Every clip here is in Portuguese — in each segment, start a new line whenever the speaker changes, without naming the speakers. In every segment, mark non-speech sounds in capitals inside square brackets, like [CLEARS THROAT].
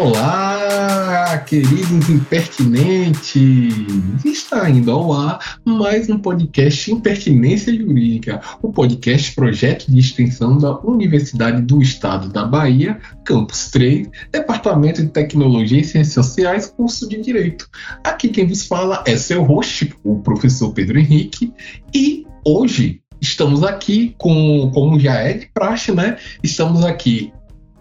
Olá, queridos impertinentes! Está indo ao ar mais um podcast Impertinência Jurídica, o podcast projeto de extensão da Universidade do Estado da Bahia, Campus 3, Departamento de Tecnologia e Ciências Sociais, curso de Direito. Aqui quem vos fala é seu host, o professor Pedro Henrique, e hoje estamos aqui com, como já é de praxe, né? Estamos aqui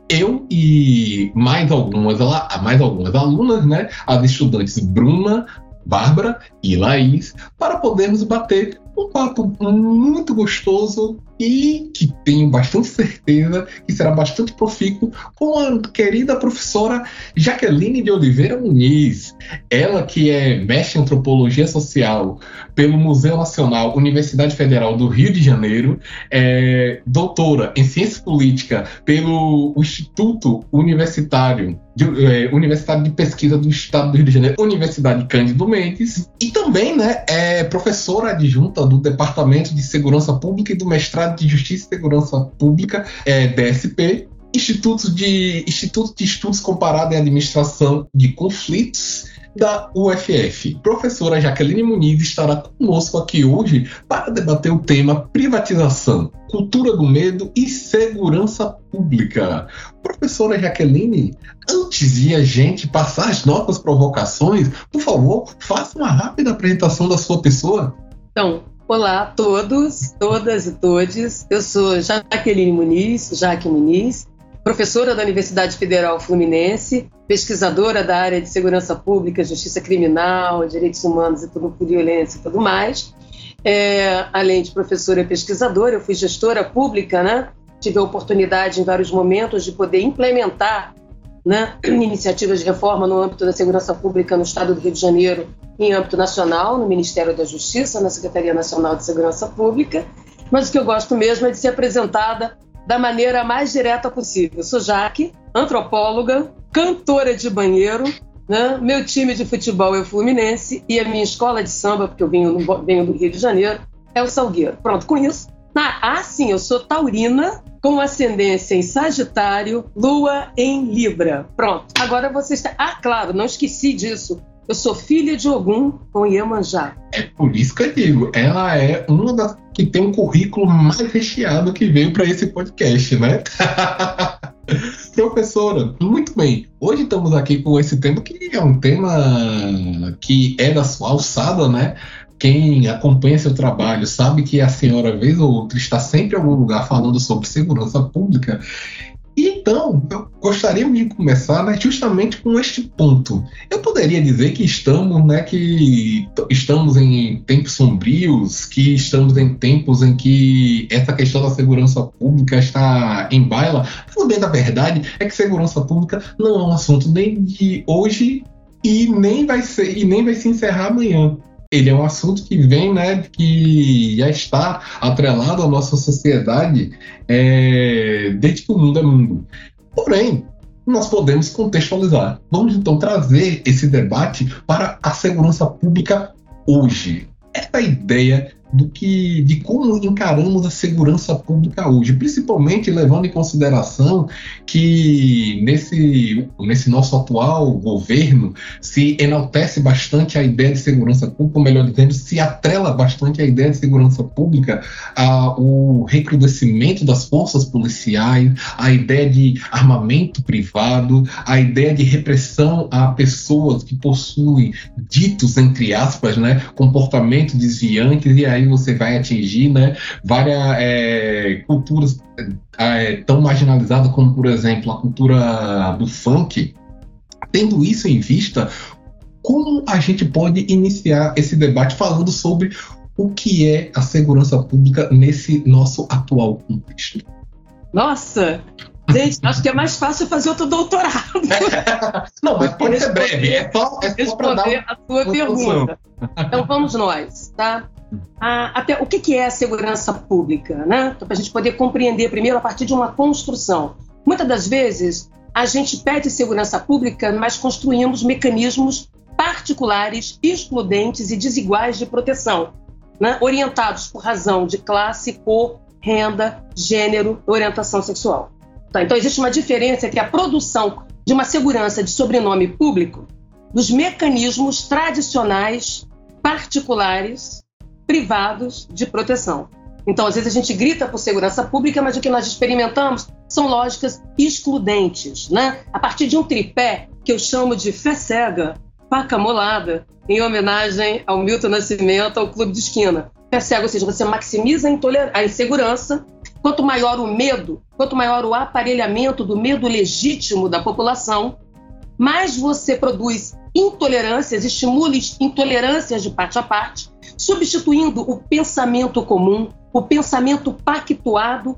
eu e mais algumas, mais algumas alunas, né? As estudantes Bruna, Bárbara e Laís, para podermos bater um papo muito gostoso e que tenho bastante certeza que será bastante profícuo com a querida professora Jaqueline de Oliveira Muniz. Ela que é mestre em antropologia social pelo Museu Nacional Universidade Federal do Rio de Janeiro, é doutora em ciência política pelo Instituto Universitário de, é, Universidade de Pesquisa do Estado do Rio de Janeiro, Universidade Cândido Mendes, e também né, é professora adjunta do Departamento de Segurança Pública e do Mestrado de Justiça e Segurança Pública, é, DSP, Instituto de, Instituto de Estudos Comparados em Administração de Conflitos da UFF. Professora Jaqueline Muniz estará conosco aqui hoje para debater o tema privatização, cultura do medo e segurança pública. Professora Jaqueline, antes de a gente passar as nossas provocações, por favor, faça uma rápida apresentação da sua pessoa.
Então, olá a todos, todas e todes. Eu sou Jaqueline Muniz, Jaque Muniz, professora da Universidade Federal Fluminense, pesquisadora da área de segurança pública, justiça criminal, direitos humanos e tudo por violência e tudo mais. É, além de professora e pesquisadora, eu fui gestora pública, né? Tive a oportunidade em vários momentos de poder implementar né, [CLEARS THROAT] iniciativas de reforma no âmbito da segurança pública no Estado do Rio de Janeiro, em âmbito nacional, no Ministério da Justiça, na Secretaria Nacional de Segurança Pública. Mas o que eu gosto mesmo é de ser apresentada da maneira mais direta possível. Sou Jaque, antropóloga, cantora de banheiro, né? meu time de futebol é o Fluminense e a minha escola de samba, porque eu venho, venho do Rio de Janeiro, é o Salgueiro. Pronto, com isso. Ah, sim, eu sou taurina, com ascendência em Sagitário, Lua em Libra. Pronto, agora você está. Ah, claro, não esqueci disso. Eu sou filha de Ogum com Iemanjá.
É por isso que eu digo, ela é uma das que tem um currículo mais recheado que veio para esse podcast, né? [LAUGHS] Professora, muito bem. Hoje estamos aqui com esse tema que é um tema que é da sua alçada, né? Quem acompanha seu trabalho sabe que a senhora, vez ou outra, está sempre em algum lugar falando sobre segurança pública então, eu gostaria de começar né, justamente com este ponto. Eu poderia dizer que estamos, né, que estamos em tempos sombrios, que estamos em tempos em que essa questão da segurança pública está em baila. Mas bem da verdade é que segurança pública não é um assunto nem de hoje e nem vai ser e nem vai se encerrar amanhã ele é um assunto que vem, né, que já está atrelado à nossa sociedade é, desde que o mundo é mundo. Porém, nós podemos contextualizar. Vamos então trazer esse debate para a segurança pública hoje. Essa ideia do que de como encaramos a segurança pública hoje, principalmente levando em consideração que nesse, nesse nosso atual governo se enaltece bastante a ideia de segurança pública, ou melhor dizendo, se atrela bastante a ideia de segurança pública ao recrudescimento das forças policiais, a ideia de armamento privado, a ideia de repressão a pessoas que possuem ditos entre aspas, né, comportamentos desviantes e aí aí você vai atingir né, várias é, culturas é, tão marginalizadas como, por exemplo, a cultura do funk. Tendo isso em vista, como a gente pode iniciar esse debate falando sobre o que é a segurança pública nesse nosso atual contexto?
Nossa, Gente, acho que é mais fácil fazer outro doutorado. [LAUGHS]
Não, mas pode ser breve. É
só, é só responder a sua pergunta. Então vamos nós, tá? Até o que, que é a segurança pública, né? Então, para a gente poder compreender primeiro a partir de uma construção. Muitas das vezes a gente pede segurança pública, mas construímos mecanismos particulares, excludentes e desiguais de proteção, né? orientados por razão de classe, cor, renda, gênero, orientação sexual. Tá? Então existe uma diferença entre a produção de uma segurança de sobrenome público dos mecanismos tradicionais, particulares, privados de proteção. Então, às vezes a gente grita por segurança pública, mas o que nós experimentamos são lógicas excludentes, né? A partir de um tripé que eu chamo de fé cega, faca molada, em homenagem ao Milton Nascimento, ao Clube de Esquina. Fé cega, ou seja, você maximiza a insegurança, quanto maior o medo, quanto maior o aparelhamento do medo legítimo da população, mais você produz intolerâncias, estimula intolerâncias de parte a parte, substituindo o pensamento comum, o pensamento pactuado,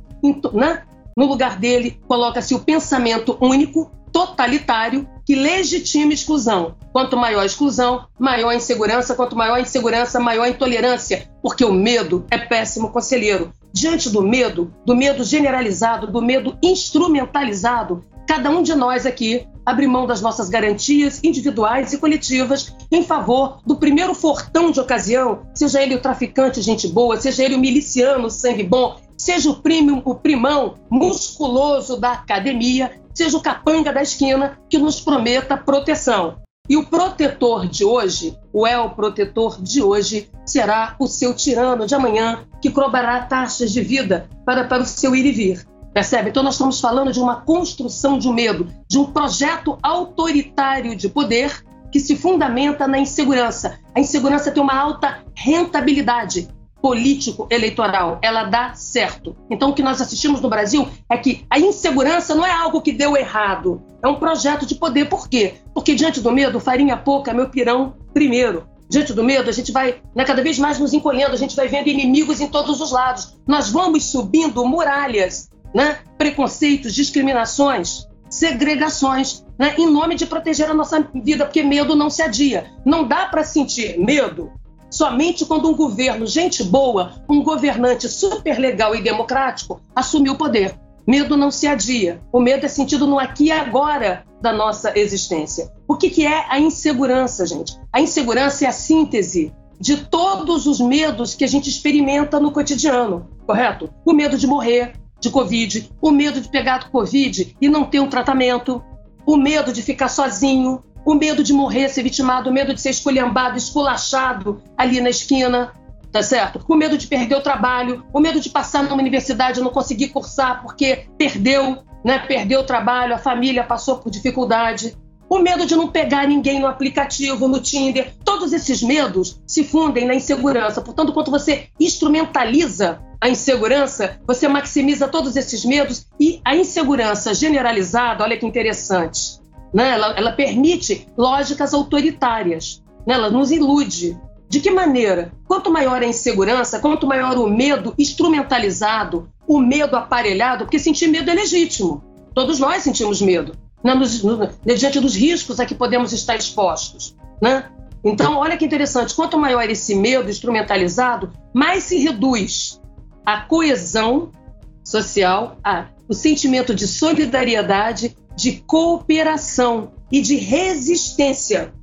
né? no lugar dele coloca-se o pensamento único, totalitário, que legitima exclusão. Quanto maior a exclusão, maior a insegurança, quanto maior a insegurança, maior a intolerância, porque o medo é péssimo conselheiro. Diante do medo, do medo generalizado, do medo instrumentalizado, cada um de nós aqui abre mão das nossas garantias individuais e coletivas em favor do primeiro fortão de ocasião, seja ele o traficante gente boa, seja ele o miliciano sangue bom, seja o, primo, o primão musculoso da academia, seja o capanga da esquina que nos prometa proteção. E o protetor de hoje, o El protetor de hoje, será o seu tirano de amanhã, que cobrará taxas de vida para, para o seu ir e vir. Percebe? Então, nós estamos falando de uma construção de um medo, de um projeto autoritário de poder que se fundamenta na insegurança. A insegurança tem uma alta rentabilidade político-eleitoral, ela dá certo. Então, o que nós assistimos no Brasil é que a insegurança não é algo que deu errado, é um projeto de poder. Por quê? Porque diante do medo, farinha pouca, meu pirão primeiro. Diante do medo, a gente vai né, cada vez mais nos encolhendo, a gente vai vendo inimigos em todos os lados. Nós vamos subindo muralhas, né, preconceitos, discriminações, segregações, né, em nome de proteger a nossa vida, porque medo não se adia. Não dá para sentir medo somente quando um governo, gente boa, um governante super legal e democrático, assumiu o poder. Medo não se adia. O medo é sentido no aqui e agora da nossa existência. O que, que é a insegurança, gente? A insegurança é a síntese de todos os medos que a gente experimenta no cotidiano, correto? O medo de morrer de Covid, o medo de pegar Covid e não ter um tratamento, o medo de ficar sozinho, o medo de morrer, ser vitimado, o medo de ser esculhambado, esculachado ali na esquina, tá certo? O medo de perder o trabalho, o medo de passar numa universidade e não conseguir cursar porque perdeu, né? Perdeu o trabalho, a família passou por dificuldade. O medo de não pegar ninguém no aplicativo, no Tinder. Todos esses medos se fundem na insegurança. Portanto, quando você instrumentaliza a insegurança, você maximiza todos esses medos e a insegurança generalizada, olha que interessante né? ela, ela permite lógicas autoritárias, né? ela nos ilude. De que maneira? Quanto maior a insegurança, quanto maior o medo instrumentalizado, o medo aparelhado, porque sentir medo é legítimo. Todos nós sentimos medo, né? Nos, no, diante dos riscos a que podemos estar expostos. Né? Então, olha que interessante: quanto maior esse medo instrumentalizado, mais se reduz a coesão social, a, o sentimento de solidariedade de cooperação e de resistência,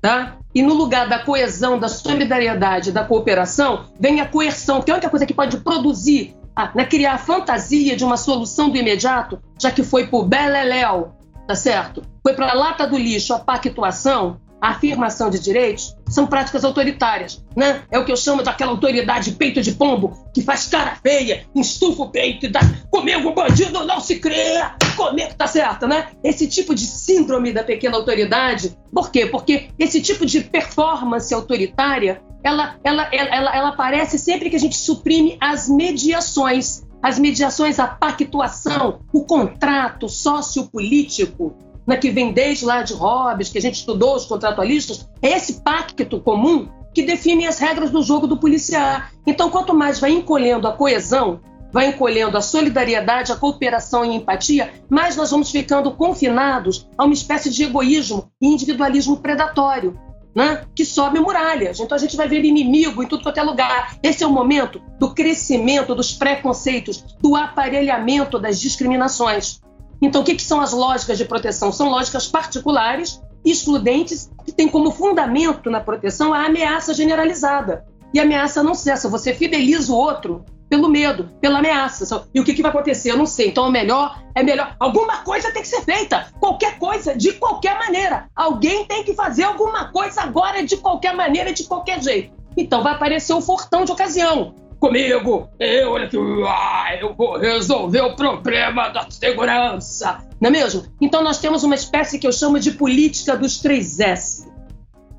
tá? E no lugar da coesão, da solidariedade, da cooperação, vem a coerção, que é a única coisa que pode produzir, né, criar a fantasia de uma solução do imediato, já que foi por Beleléu, tá certo? Foi para a lata do lixo a pactuação, a afirmação de direitos são práticas autoritárias, né? É o que eu chamo daquela autoridade peito de pombo que faz cara feia, estufa o peito e dá comigo bandido não se cria, comigo tá certo, né? Esse tipo de síndrome da pequena autoridade, por quê? Porque esse tipo de performance autoritária, ela, ela, ela, ela, ela aparece sempre que a gente suprime as mediações, as mediações, a pactuação, o contrato sociopolítico, né, que vem desde lá de Hobbes, que a gente estudou, os contratualistas, é esse pacto comum que define as regras do jogo do policiar. Então, quanto mais vai encolhendo a coesão, vai encolhendo a solidariedade, a cooperação e a empatia, mais nós vamos ficando confinados a uma espécie de egoísmo e individualismo predatório. Né, que sobe muralhas. Então a gente vai ver inimigo em tudo quanto é lugar. Esse é o momento do crescimento dos preconceitos, do aparelhamento das discriminações. Então, o que, que são as lógicas de proteção? São lógicas particulares, excludentes, que têm como fundamento na proteção a ameaça generalizada. E a ameaça não cessa. Você fideliza o outro pelo medo, pela ameaça. E o que, que vai acontecer? Eu não sei. Então é melhor, é melhor. Alguma coisa tem que ser feita. Qualquer coisa, de qualquer maneira. Alguém tem que fazer alguma coisa agora, de qualquer maneira, de qualquer jeito. Então vai aparecer um fortão de ocasião. Comigo, eu, olha aqui, eu vou resolver o problema da segurança. Não é mesmo? Então nós temos uma espécie que eu chamo de política dos três S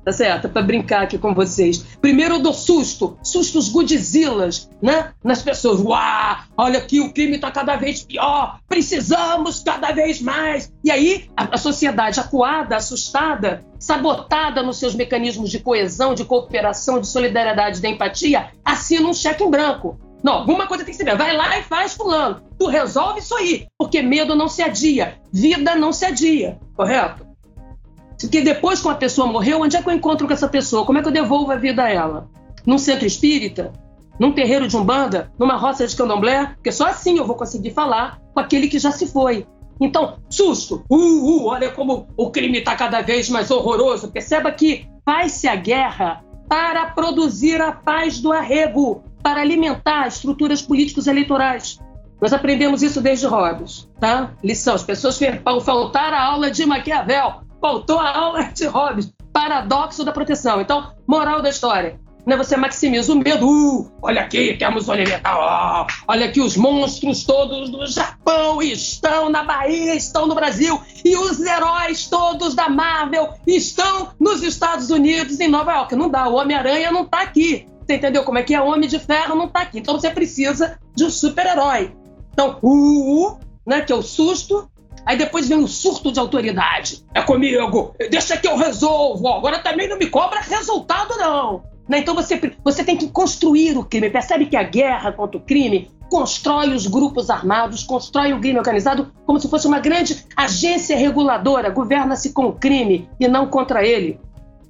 tá certo? Para brincar aqui com vocês. Primeiro eu dou susto, sustos Godzillas, né? Nas pessoas. Uau, olha aqui, o crime está cada vez pior, precisamos cada vez mais. E aí a, a sociedade acuada, assustada, sabotada nos seus mecanismos de coesão, de cooperação, de solidariedade, de empatia, assina um cheque em branco. Não, alguma coisa tem que ser. Vai lá e faz fulano. Tu resolve isso aí, porque medo não se adia, vida não se adia, correto? Porque depois que uma pessoa morreu, onde é que eu encontro com essa pessoa? Como é que eu devolvo a vida a ela? Num centro espírita? Num terreiro de umbanda? Numa roça de candomblé? Porque só assim eu vou conseguir falar com aquele que já se foi. Então, susto! Uh, uh, olha como o crime está cada vez mais horroroso. Perceba que faz-se a guerra para produzir a paz do arrego, para alimentar estruturas políticos eleitorais. Nós aprendemos isso desde Hobbes, tá? Lição: as pessoas faltaram a aula de Maquiavel faltou a aula de Hobbes. Paradoxo da proteção. Então, moral da história. Né, você maximiza o medo. Uh, olha aqui, temos o Oh, olha aqui, os monstros todos do Japão estão na Bahia, estão no Brasil. E os heróis todos da Marvel estão nos Estados Unidos, em Nova York. Não dá, o Homem-Aranha não está aqui. Você entendeu como é que é? Homem de Ferro não está aqui. Então você precisa de um super-herói. Então, uh, uh, né, que é o susto, Aí depois vem o surto de autoridade. É comigo, deixa que eu resolvo. Agora também não me cobra resultado, não. Né? Então você, você tem que construir o crime. Percebe que a guerra contra o crime constrói os grupos armados, constrói o crime organizado como se fosse uma grande agência reguladora, governa-se com o crime e não contra ele.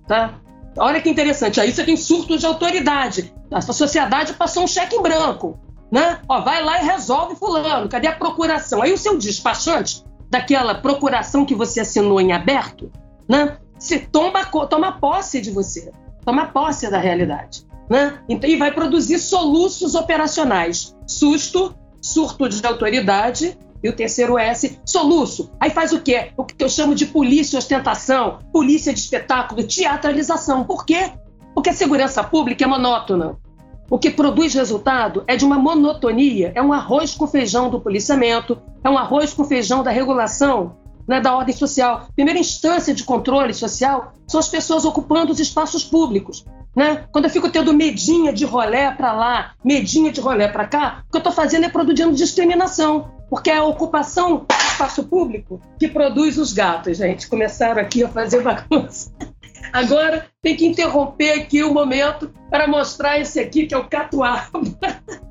Tá? Olha que interessante, aí você tem surto de autoridade. A sociedade passou um cheque em branco. Né? Ó, vai lá e resolve fulano. Cadê a procuração? Aí o seu despachante daquela procuração que você assinou em aberto, né? Se toma, toma posse de você, toma posse da realidade. Né? Então, e vai produzir soluços operacionais. Susto, surto de autoridade, e o terceiro S, soluço. Aí faz o quê? O que eu chamo de polícia ostentação, polícia de espetáculo, teatralização. Por quê? Porque a segurança pública é monótona. O que produz resultado é de uma monotonia, é um arroz com feijão do policiamento, é um arroz com feijão da regulação, né, da ordem social. Primeira instância de controle social são as pessoas ocupando os espaços públicos. Né? Quando eu fico tendo medinha de rolé para lá, medinha de rolé para cá, o que eu estou fazendo é produzindo discriminação, porque é a ocupação do espaço público que produz os gatos, gente. Começaram aqui a fazer bagunça. Agora tem que interromper aqui o momento para mostrar esse aqui, que é o Catuaba. [LAUGHS]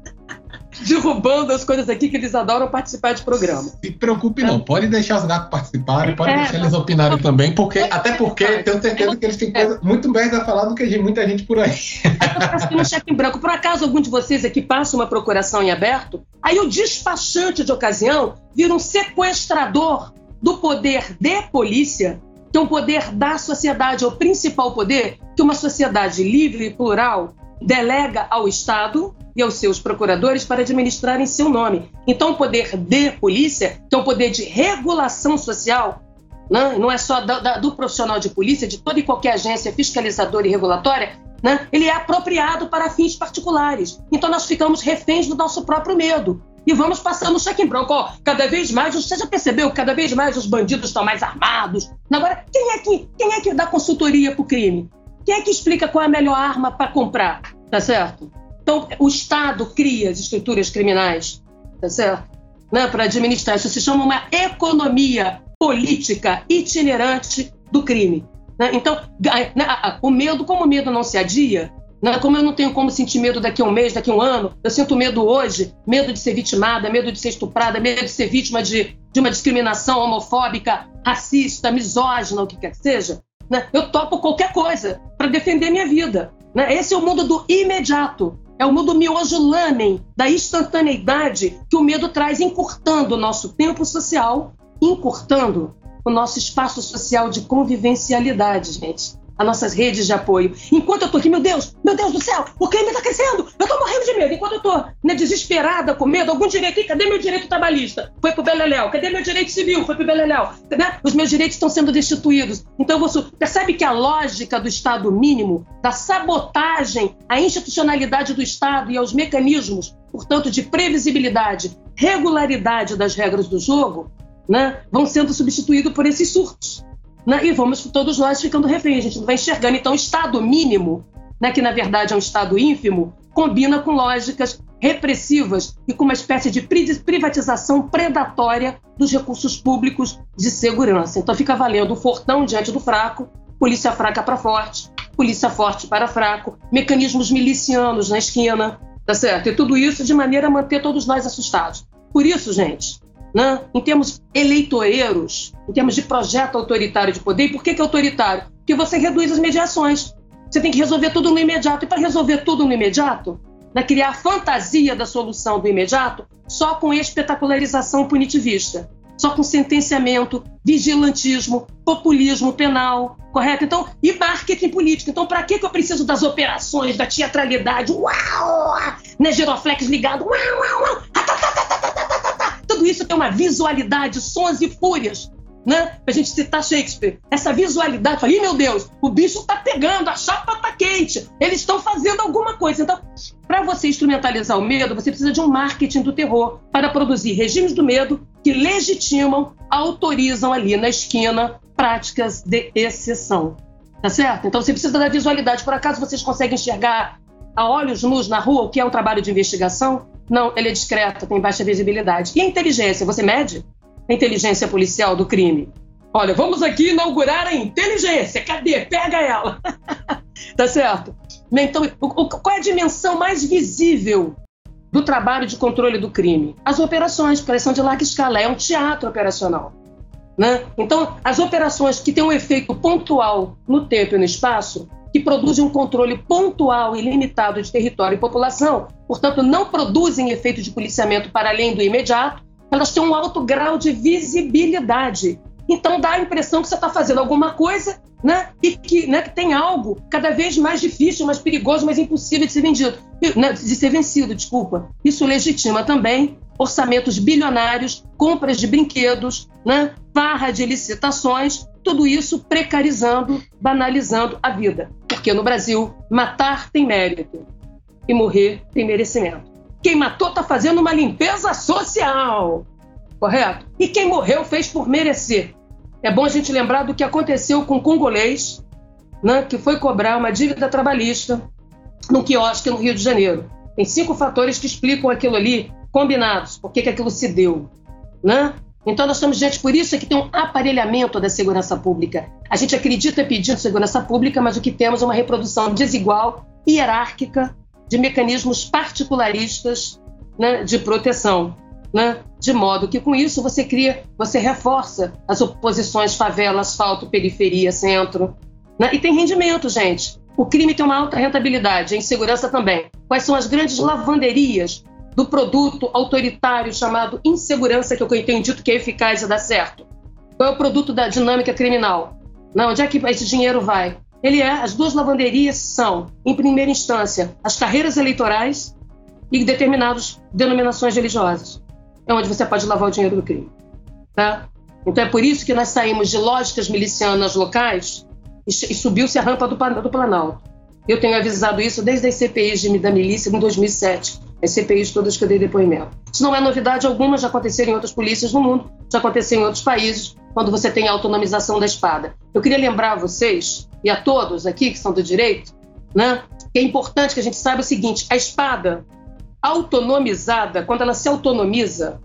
Derrubando as coisas aqui que eles adoram participar de programa.
Se preocupe não, pode deixar os gatos participarem, pode é, deixar eles opinarem também, porque até porque tenho certeza que eles têm coisa muito mais a falar do que muita gente por aí. [LAUGHS]
Eu um cheque em branco. Por acaso algum de vocês aqui passa uma procuração em aberto? Aí o despachante de ocasião vira um sequestrador do poder de polícia que é um poder da sociedade, é o principal poder que uma sociedade livre e plural delega ao Estado e aos seus procuradores para administrar em seu nome. Então, o poder de polícia, que é um poder de regulação social, né? não é só da, da, do profissional de polícia, de toda e qualquer agência fiscalizadora e regulatória, né? ele é apropriado para fins particulares. Então, nós ficamos reféns do nosso próprio medo e vamos passando o cheque em branco. Ó, cada vez mais, você já percebeu, cada vez mais os bandidos estão mais armados. Agora, quem é que, quem é que dá consultoria para o crime? Quem é que explica qual é a melhor arma para comprar? Tá certo? Então, o Estado cria as estruturas criminais, tá certo? Né, para administrar. Isso se chama uma economia política itinerante do crime. Né? Então, né, o medo, como o medo não se adia? Como eu não tenho como sentir medo daqui a um mês, daqui a um ano, eu sinto medo hoje, medo de ser vitimada, medo de ser estuprada, medo de ser vítima de, de uma discriminação homofóbica, racista, misógina, o que quer que seja. Né? Eu topo qualquer coisa para defender minha vida. Né? Esse é o mundo do imediato. É o mundo miojo lamen, da instantaneidade que o medo traz, encurtando o nosso tempo social, encurtando o nosso espaço social de convivencialidade, gente. As nossas redes de apoio. Enquanto eu tô aqui, meu Deus, meu Deus do céu, o crime está crescendo, eu tô morrendo de medo. Enquanto eu tô né, desesperada, com medo, algum direito, cadê meu direito trabalhista? Foi pro Beleléu. Cadê meu direito civil? Foi pro Beleléu. Né? Os meus direitos estão sendo destituídos. Então, você percebe que a lógica do Estado mínimo, da sabotagem à institucionalidade do Estado e aos mecanismos, portanto, de previsibilidade, regularidade das regras do jogo, né, vão sendo substituídos por esses surtos. Né, e vamos todos nós ficando reféns, a gente não vai enxergando. Então, o Estado mínimo, né, que na verdade é um Estado ínfimo, combina com lógicas repressivas e com uma espécie de privatização predatória dos recursos públicos de segurança. Então, fica valendo o fortão diante do fraco, polícia fraca para forte, polícia forte para fraco, mecanismos milicianos na esquina, tá certo? E tudo isso de maneira a manter todos nós assustados. Por isso, gente, né? em termos eleitoreiros, em termos de projeto autoritário de poder. E por que, que é autoritário? Porque você reduz as mediações. Você tem que resolver tudo no imediato. E para resolver tudo no imediato, né, criar a fantasia da solução do imediato, só com espetacularização punitivista, só com sentenciamento, vigilantismo, populismo penal, correto? Então, e marketing político. Então, para que, que eu preciso das operações, da teatralidade? Uau! Né, giroflex ligado, uau, uau, uau! Tudo isso tem uma visualidade, sons e fúrias, né? Pra gente citar Shakespeare. Essa visualidade, falei, meu Deus, o bicho tá pegando, a chapa tá quente, eles estão fazendo alguma coisa. Então, para você instrumentalizar o medo, você precisa de um marketing do terror para produzir regimes do medo que legitimam, autorizam ali na esquina práticas de exceção. Tá certo? Então você precisa da visualidade. Por acaso vocês conseguem enxergar a olhos nus na rua o que é um trabalho de investigação? Não, ele é discreto, tem baixa visibilidade. E a inteligência? Você mede a inteligência policial do crime? Olha, vamos aqui inaugurar a inteligência. Cadê? Pega ela. [LAUGHS] tá certo? Então, qual é a dimensão mais visível do trabalho de controle do crime? As operações, porque elas são de larga escala, é um teatro operacional. Né? Então, as operações que têm um efeito pontual no tempo e no espaço, que produzem um controle pontual e limitado de território e população, portanto, não produzem efeito de policiamento para além do imediato, elas têm um alto grau de visibilidade. Então, dá a impressão que você está fazendo alguma coisa né, e que, né, que tem algo cada vez mais difícil, mais perigoso, mais impossível de ser vendido, né, de ser vencido, desculpa. Isso legitima também orçamentos bilionários, compras de brinquedos, né, farra de licitações, tudo isso precarizando, banalizando a vida. Porque no Brasil, matar tem mérito e morrer tem merecimento. Quem matou está fazendo uma limpeza social, correto? E quem morreu fez por merecer. É bom a gente lembrar do que aconteceu com o congolês, né, que foi cobrar uma dívida trabalhista no quiosque no Rio de Janeiro. Tem cinco fatores que explicam aquilo ali combinados, por que, aquilo se deu. Né? Então, nós estamos diante, por isso é que tem um aparelhamento da segurança pública. A gente acredita pedindo segurança pública, mas o que temos é uma reprodução desigual, hierárquica, de mecanismos particularistas né, de proteção. Né? De modo que, com isso, você cria, você reforça as oposições favela, asfalto, periferia, centro. Né? E tem rendimento, gente. O crime tem uma alta rentabilidade, a insegurança também. Quais são as grandes lavanderias do produto autoritário chamado insegurança, que eu tenho dito que é eficaz e dá certo. Qual é o produto da dinâmica criminal? Não, onde é que esse dinheiro vai? Ele é, as duas lavanderias são, em primeira instância, as carreiras eleitorais e determinadas denominações religiosas. É onde você pode lavar o dinheiro do crime. Tá? Então é por isso que nós saímos de lógicas milicianas locais e, e subiu-se a rampa do, do Planalto. Eu tenho avisado isso desde as CPIs de, da milícia em 2007, as CPIs todas que eu dei depoimento. Isso não é novidade alguma, já aconteceu em outras polícias no mundo, já aconteceu em outros países, quando você tem a autonomização da espada. Eu queria lembrar a vocês, e a todos aqui que são do direito, né, que é importante que a gente saiba o seguinte: a espada autonomizada, quando ela se autonomiza,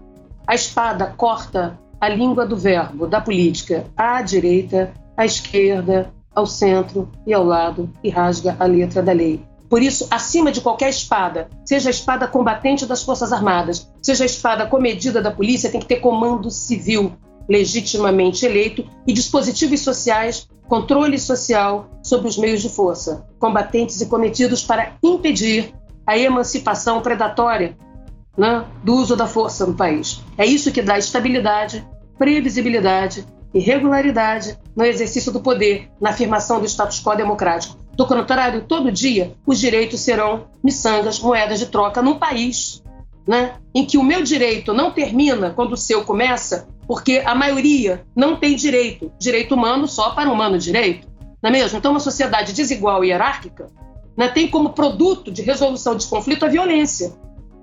a espada corta a língua do verbo, da política, à direita, à esquerda, ao centro e ao lado e rasga a letra da lei. Por isso, acima de qualquer espada, seja a espada combatente das Forças Armadas, seja a espada comedida da polícia, tem que ter comando civil legitimamente eleito e dispositivos sociais, controle social sobre os meios de força, combatentes e cometidos para impedir a emancipação predatória né, do uso da força no país. É isso que dá estabilidade, previsibilidade irregularidade no exercício do poder, na afirmação do status quo democrático. Do contrário, todo dia os direitos serão miçangas, moedas de troca num país né, em que o meu direito não termina quando o seu começa, porque a maioria não tem direito, direito humano só para humano direito, não é mesmo? Então, uma sociedade desigual e hierárquica né, tem como produto de resolução de conflito a violência,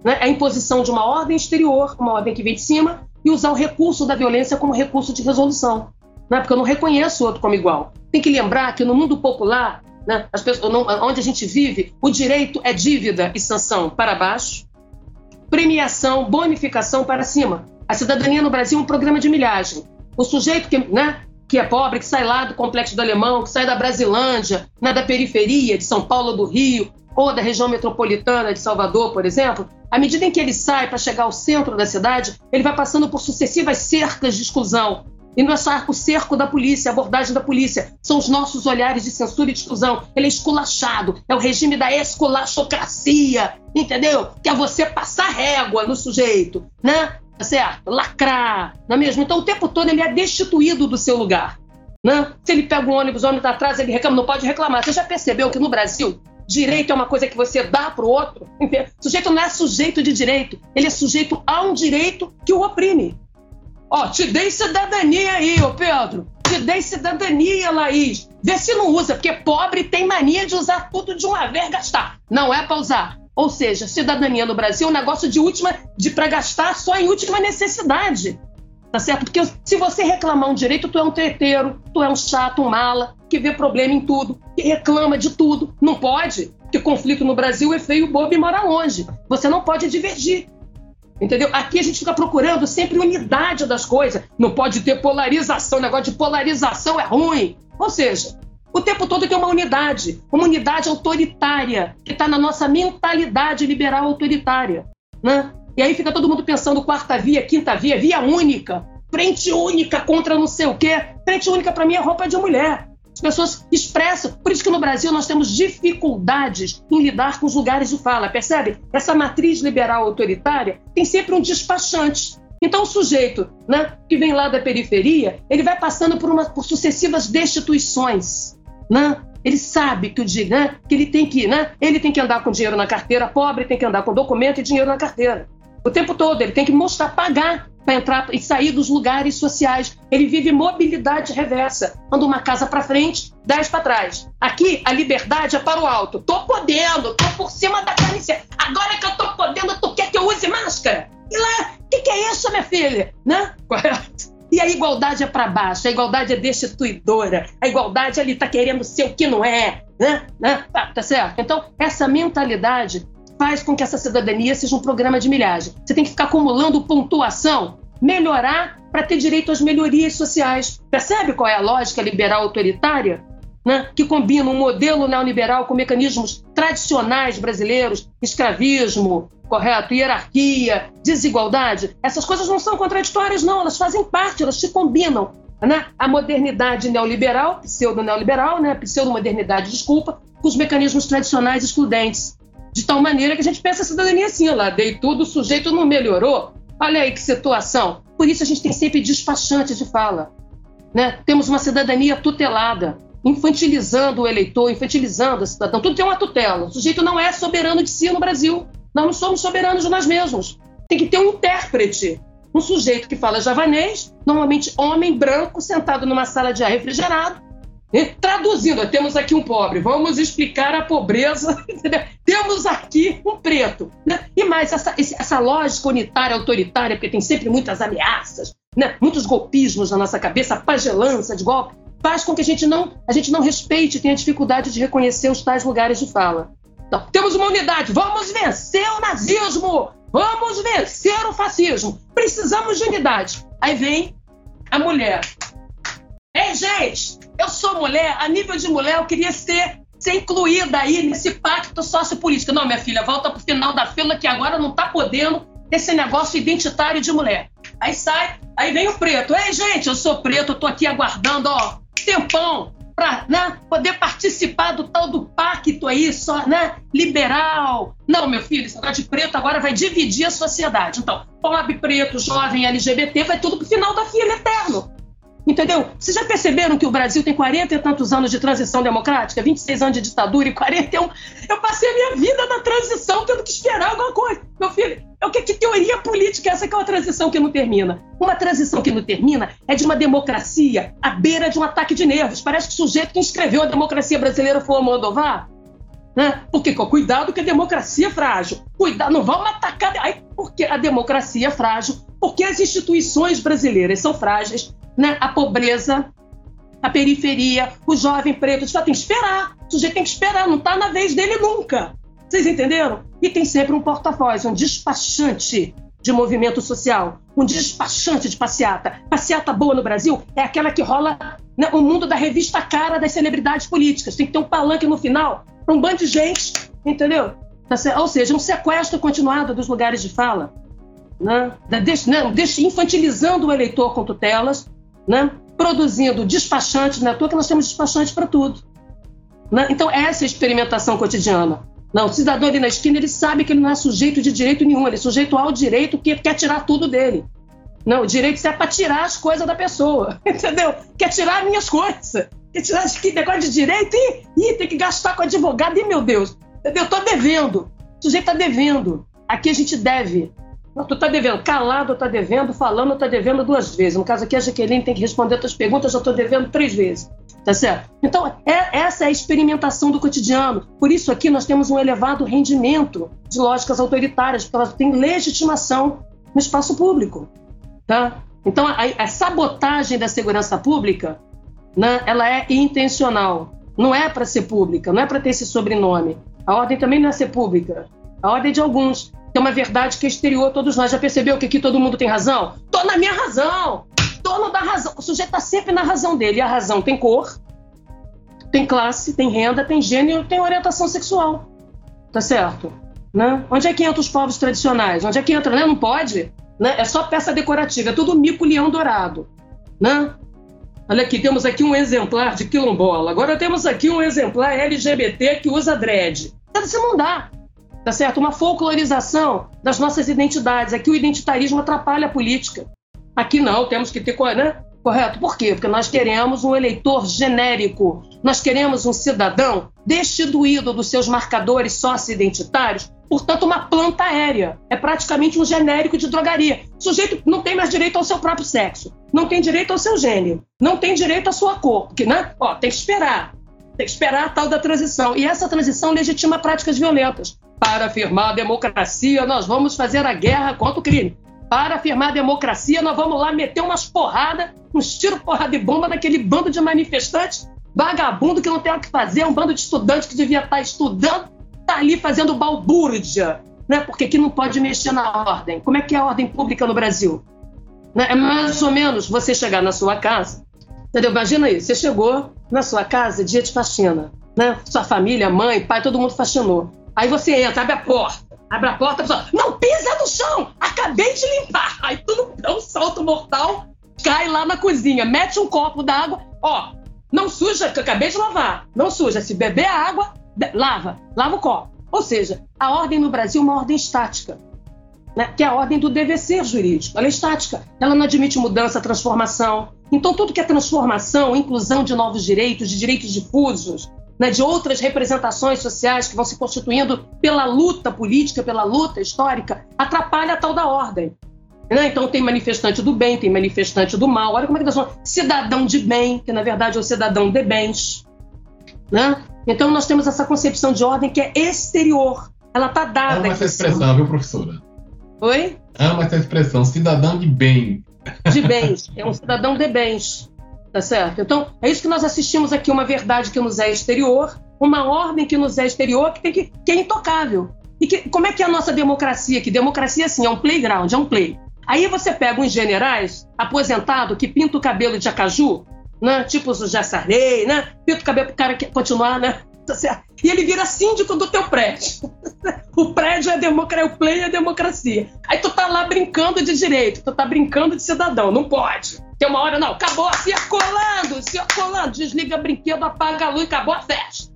né, a imposição de uma ordem exterior, uma ordem que vem de cima, e usar o recurso da violência como recurso de resolução, né, porque eu não reconheço o outro como igual. Tem que lembrar que no mundo popular, né, pessoas, onde a gente vive, o direito é dívida e sanção para baixo, premiação, bonificação para cima. A cidadania no Brasil é um programa de milhagem. O sujeito que, né, que é pobre, que sai lá do complexo do Alemão, que sai da Brasilândia, né, da periferia de São Paulo do Rio, ou da região metropolitana de Salvador, por exemplo, à medida em que ele sai para chegar ao centro da cidade, ele vai passando por sucessivas cercas de exclusão, e não é só o cerco da polícia, a abordagem da polícia. São os nossos olhares de censura e de exclusão. Ele é esculachado. É o regime da esculachocracia, entendeu? Que é você passar régua no sujeito, né? Tá certo? Lacrar, não é mesmo? Então, o tempo todo ele é destituído do seu lugar. Né? Se ele pega um ônibus, o ônibus está atrás, ele reclama, não pode reclamar. Você já percebeu que no Brasil, direito é uma coisa que você dá para o outro? O sujeito não é sujeito de direito, ele é sujeito a um direito que o oprime. Ó, te dei cidadania aí, ô Pedro. Te dei cidadania, Laís. Vê se não usa, porque pobre tem mania de usar tudo de uma vez gastar. Não é para usar. Ou seja, cidadania no Brasil é um negócio de última, de para gastar só em última necessidade. Tá certo? Porque se você reclamar um direito, tu é um treteiro, tu é um chato, um mala, que vê problema em tudo, que reclama de tudo. Não pode, porque conflito no Brasil é feio, bobo e mora longe. Você não pode divergir. Entendeu? Aqui a gente fica procurando sempre unidade das coisas. Não pode ter polarização. O negócio de polarização é ruim. Ou seja, o tempo todo tem uma unidade, uma unidade autoritária, que está na nossa mentalidade liberal autoritária. Né? E aí fica todo mundo pensando quarta via, quinta via, via única, frente única contra não sei o quê. Frente única para mim é roupa de mulher. As pessoas expressam. Por isso que no Brasil nós temos dificuldades em lidar com os lugares de fala, percebe? Essa matriz liberal autoritária tem sempre um despachante. Então o sujeito né, que vem lá da periferia, ele vai passando por, uma, por sucessivas destituições. Né? Ele sabe que o né, que ele tem que, né, ele tem que andar com dinheiro na carteira, pobre tem que andar com documento e dinheiro na carteira. O tempo todo ele tem que mostrar, pagar para entrar e sair dos lugares sociais. Ele vive mobilidade reversa. Anda uma casa para frente, dez para trás. Aqui, a liberdade é para o alto. Tô podendo, tô por cima da carniça. Agora que eu tô podendo, tu quer que eu use máscara? E lá, o que, que, é isso, minha filha? Né? E a igualdade é para baixo, a igualdade é destituidora, a igualdade ali está querendo ser o que não é, né? né? Tá, tá certo? Então, essa mentalidade faz com que essa cidadania seja um programa de milhagem. Você tem que ficar acumulando pontuação, melhorar para ter direito às melhorias sociais. Percebe qual é a lógica liberal autoritária? Né? que combina um modelo neoliberal com mecanismos tradicionais brasileiros, escravismo, correto, hierarquia, desigualdade. Essas coisas não são contraditórias, não, elas fazem parte, elas se combinam. Né? A modernidade neoliberal, pseudo-neoliberal, né? pseudo-modernidade, desculpa, com os mecanismos tradicionais excludentes. De tal maneira que a gente pensa a cidadania assim, lá, dei tudo, o sujeito não melhorou. Olha aí que situação. Por isso a gente tem sempre despachante de fala. Né? Temos uma cidadania tutelada, infantilizando o eleitor, infantilizando a cidadão. Tudo tem uma tutela. O sujeito não é soberano de si no Brasil. Nós não somos soberanos de nós mesmos. Tem que ter um intérprete. Um sujeito que fala javanês, normalmente homem branco, sentado numa sala de ar refrigerado, Traduzindo, temos aqui um pobre, vamos explicar a pobreza. [LAUGHS] Temos aqui um preto. Né? E mais, essa, essa lógica unitária, autoritária, porque tem sempre muitas ameaças, né? muitos golpismos na nossa cabeça, pagelança de golpe, faz com que a gente não, a gente não respeite, tenha dificuldade de reconhecer os tais lugares de fala. Então, temos uma unidade, vamos vencer o nazismo, vamos vencer o fascismo, precisamos de unidade. Aí vem a mulher. Ei, gente, eu sou mulher, a nível de mulher, eu queria ser, ser incluída aí nesse pacto sociopolítico. Não, minha filha, volta pro final da fila que agora não tá podendo esse negócio identitário de mulher. Aí sai, aí vem o preto. Ei, gente, eu sou preto, eu tô aqui aguardando, ó, tempão para né, poder participar do tal do pacto aí, só, né, liberal. Não, meu filho, esse negócio de preto agora vai dividir a sociedade. Então, pobre, preto, jovem, LGBT, vai tudo pro final da fila eterno. Entendeu? Vocês já perceberam que o Brasil tem 40 e tantos anos de transição democrática, 26 anos de ditadura e 41? Eu passei a minha vida na transição tendo que esperar alguma coisa. Meu filho, é o que, que teoria política é essa que é uma transição que não termina? Uma transição que não termina é de uma democracia à beira de um ataque de nervos. Parece que o sujeito que escreveu a democracia brasileira foi o Almodóvar. Né? Porque, cuidado que a democracia é frágil. Cuidado, não vamos atacar. Porque a democracia é frágil, porque as instituições brasileiras são frágeis, né? a pobreza, a periferia, o jovem preto. Só tem que esperar. O sujeito tem que esperar, não está na vez dele nunca. Vocês entenderam? E tem sempre um porta-voz, um despachante de movimento social, um despachante de passeata. Passeata boa no Brasil é aquela que rola né, o mundo da revista cara das celebridades políticas. Tem que ter um palanque no final para um bando de gente, entendeu? Tá Ou seja, um sequestro continuado dos lugares de fala. Né? Deixa, infantilizando o eleitor com tutelas, né? produzindo despachantes, não é toa que nós temos despachantes para tudo. Né? Então, essa é a experimentação cotidiana. Não, o cidadão ali na esquina, ele sabe que ele não é sujeito de direito nenhum, ele é sujeito ao direito que quer tirar tudo dele. Não, o direito é para tirar as coisas da pessoa, [LAUGHS] entendeu? Quer tirar minhas coisas. Quer tirar que negócio de direito e, tem que gastar com advogado. E, meu Deus, entendeu? Eu tô devendo. O sujeito tá devendo. Aqui a gente deve. Tu tá devendo. Calado tá devendo, falando tá devendo duas vezes. No caso aqui, a Jaqueline tem que responder outras perguntas, eu tô devendo três vezes. Tá certo? Então, é, essa é a experimentação do cotidiano. Por isso, aqui nós temos um elevado rendimento de lógicas autoritárias, porque elas têm legitimação no espaço público. Tá? Então, a, a sabotagem da segurança pública né, ela é intencional. Não é para ser pública, não é para ter esse sobrenome. A ordem também não é ser pública. A ordem é de alguns. Tem uma verdade que é exterior a todos nós. Já percebeu que aqui todo mundo tem razão? Tô na minha razão! Dono da razão. O sujeito está sempre na razão dele. E a razão tem cor, tem classe, tem renda, tem gênero, tem orientação sexual. Tá certo? Né? Onde é que entra os povos tradicionais? Onde é que entra? Né? Não pode. Né? É só peça decorativa, é tudo mico-leão dourado. Né? Olha aqui, temos aqui um exemplar de quilombola. Agora temos aqui um exemplar LGBT que usa dread. Isso não dá. Tá certo? Uma folclorização das nossas identidades. Aqui o identitarismo atrapalha a política. Aqui não, temos que ter, né? Correto? Por quê? Porque nós queremos um eleitor genérico. Nós queremos um cidadão destituído dos seus marcadores sócio-identitários, portanto, uma planta aérea. É praticamente um genérico de drogaria. O sujeito não tem mais direito ao seu próprio sexo, não tem direito ao seu gênero, não tem direito à sua cor, porque, né? Ó, tem que esperar. Tem que esperar a tal da transição. E essa transição legitima práticas violentas. Para afirmar a democracia, nós vamos fazer a guerra contra o crime para afirmar a democracia, nós vamos lá meter umas porradas, uns tiros porrada de bomba naquele bando de manifestantes vagabundo que não tem o que fazer, um bando de estudantes que devia estar estudando, está ali fazendo balbúrdia, né? porque aqui não pode mexer na ordem. Como é que é a ordem pública no Brasil? Né? É mais ou menos você chegar na sua casa, entendeu? Imagina isso, você chegou na sua casa, dia de faxina, né? Sua família, mãe, pai, todo mundo faxinou. Aí você entra, abre a porta, abre a porta, a pessoa, não pisa no chão, acabei de limpar. Aí tudo dá um salto mortal, cai lá na cozinha, mete um copo d'água, ó, não suja, que eu acabei de lavar, não suja. Se beber a água, lava, lava o copo. Ou seja, a ordem no Brasil é uma ordem estática, né? que é a ordem do dever ser jurídico. Ela é estática, ela não admite mudança, transformação. Então, tudo que é transformação, inclusão de novos direitos, de direitos difusos, né, de outras representações sociais que vão se constituindo pela luta política, pela luta histórica, atrapalha a tal da ordem. Né? Então tem manifestante do bem, tem manifestante do mal. Olha como é que nós. Cidadão de bem, que na verdade é o cidadão de bens. Né? Então nós temos essa concepção de ordem que é exterior. Ela está dada.
Ama essa expressão, viu, professora?
Oi?
Ama essa expressão, cidadão de bem.
De bens. É um cidadão de bens. Tá certo? Então, é isso que nós assistimos aqui, uma verdade que nos é exterior, uma ordem que nos é exterior, que, tem que, que é intocável. E que, como é que é a nossa democracia? Que democracia, assim, é um playground, é um play. Aí você pega uns generais aposentado que pinta o cabelo de acaju, né? tipo o Jassarei, né? pinta o cabelo para o cara continuar, né? Tá e ele vira síndico do teu prédio. [LAUGHS] o prédio é democracia, o play é democracia. Aí tu tá lá brincando de direito, tu tá brincando de cidadão, não pode. Tem uma hora, não, acabou, circulando, circulando, desliga brinquedo, apaga a luz, acabou a festa.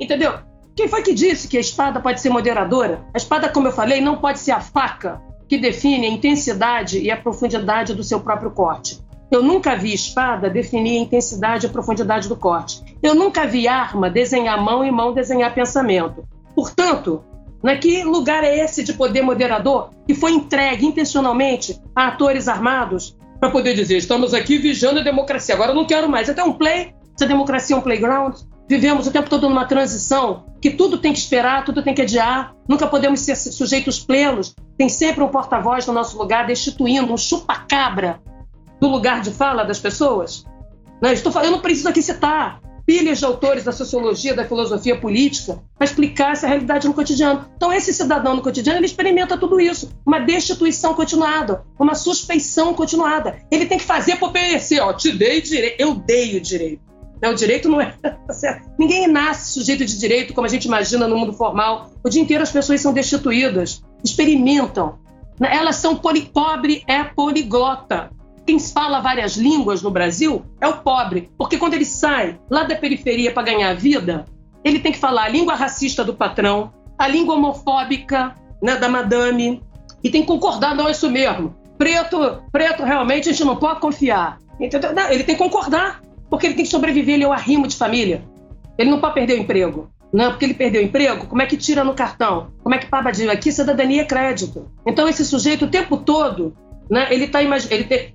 Entendeu? Quem foi que disse que a espada pode ser moderadora? A espada, como eu falei, não pode ser a faca que define a intensidade e a profundidade do seu próprio corte. Eu nunca vi espada definir a intensidade e a profundidade do corte. Eu nunca vi arma desenhar mão e mão desenhar pensamento. Portanto, né, que lugar é esse de poder moderador que foi entregue intencionalmente a atores armados para poder dizer estamos aqui vigiando a democracia. Agora eu não quero mais. Até um play, se a democracia é um playground. Vivemos o tempo todo numa transição que tudo tem que esperar, tudo tem que adiar. Nunca podemos ser sujeitos plenos. Tem sempre um porta-voz no nosso lugar, destituindo um chupa-cabra do lugar de fala das pessoas? Não, estou falando, eu não preciso aqui citar pilhas de autores da sociologia, da filosofia política, para explicar essa realidade no cotidiano. Então, esse cidadão no cotidiano, ele experimenta tudo isso. Uma destituição continuada, uma suspeição continuada. Ele tem que fazer para obedecer. Ó, te dei direito, eu dei o direito. O direito não é. [LAUGHS] Ninguém nasce sujeito de direito, como a gente imagina no mundo formal. O dia inteiro as pessoas são destituídas, experimentam. Elas são poli... pobre, é poliglota quem fala várias línguas no Brasil é o pobre, porque quando ele sai lá da periferia para ganhar vida, ele tem que falar a língua racista do patrão, a língua homofóbica né, da madame, e tem que concordar, não é isso mesmo. Preto, preto realmente a gente não pode confiar. Entendeu? Não, ele tem que concordar, porque ele tem que sobreviver, ele é o arrimo de família. Ele não pode perder o emprego. Não, porque ele perdeu o emprego, como é que tira no cartão? Como é que paga dinheiro? Aqui cidadania é crédito. Então esse sujeito o tempo todo né? Ele, tá ele,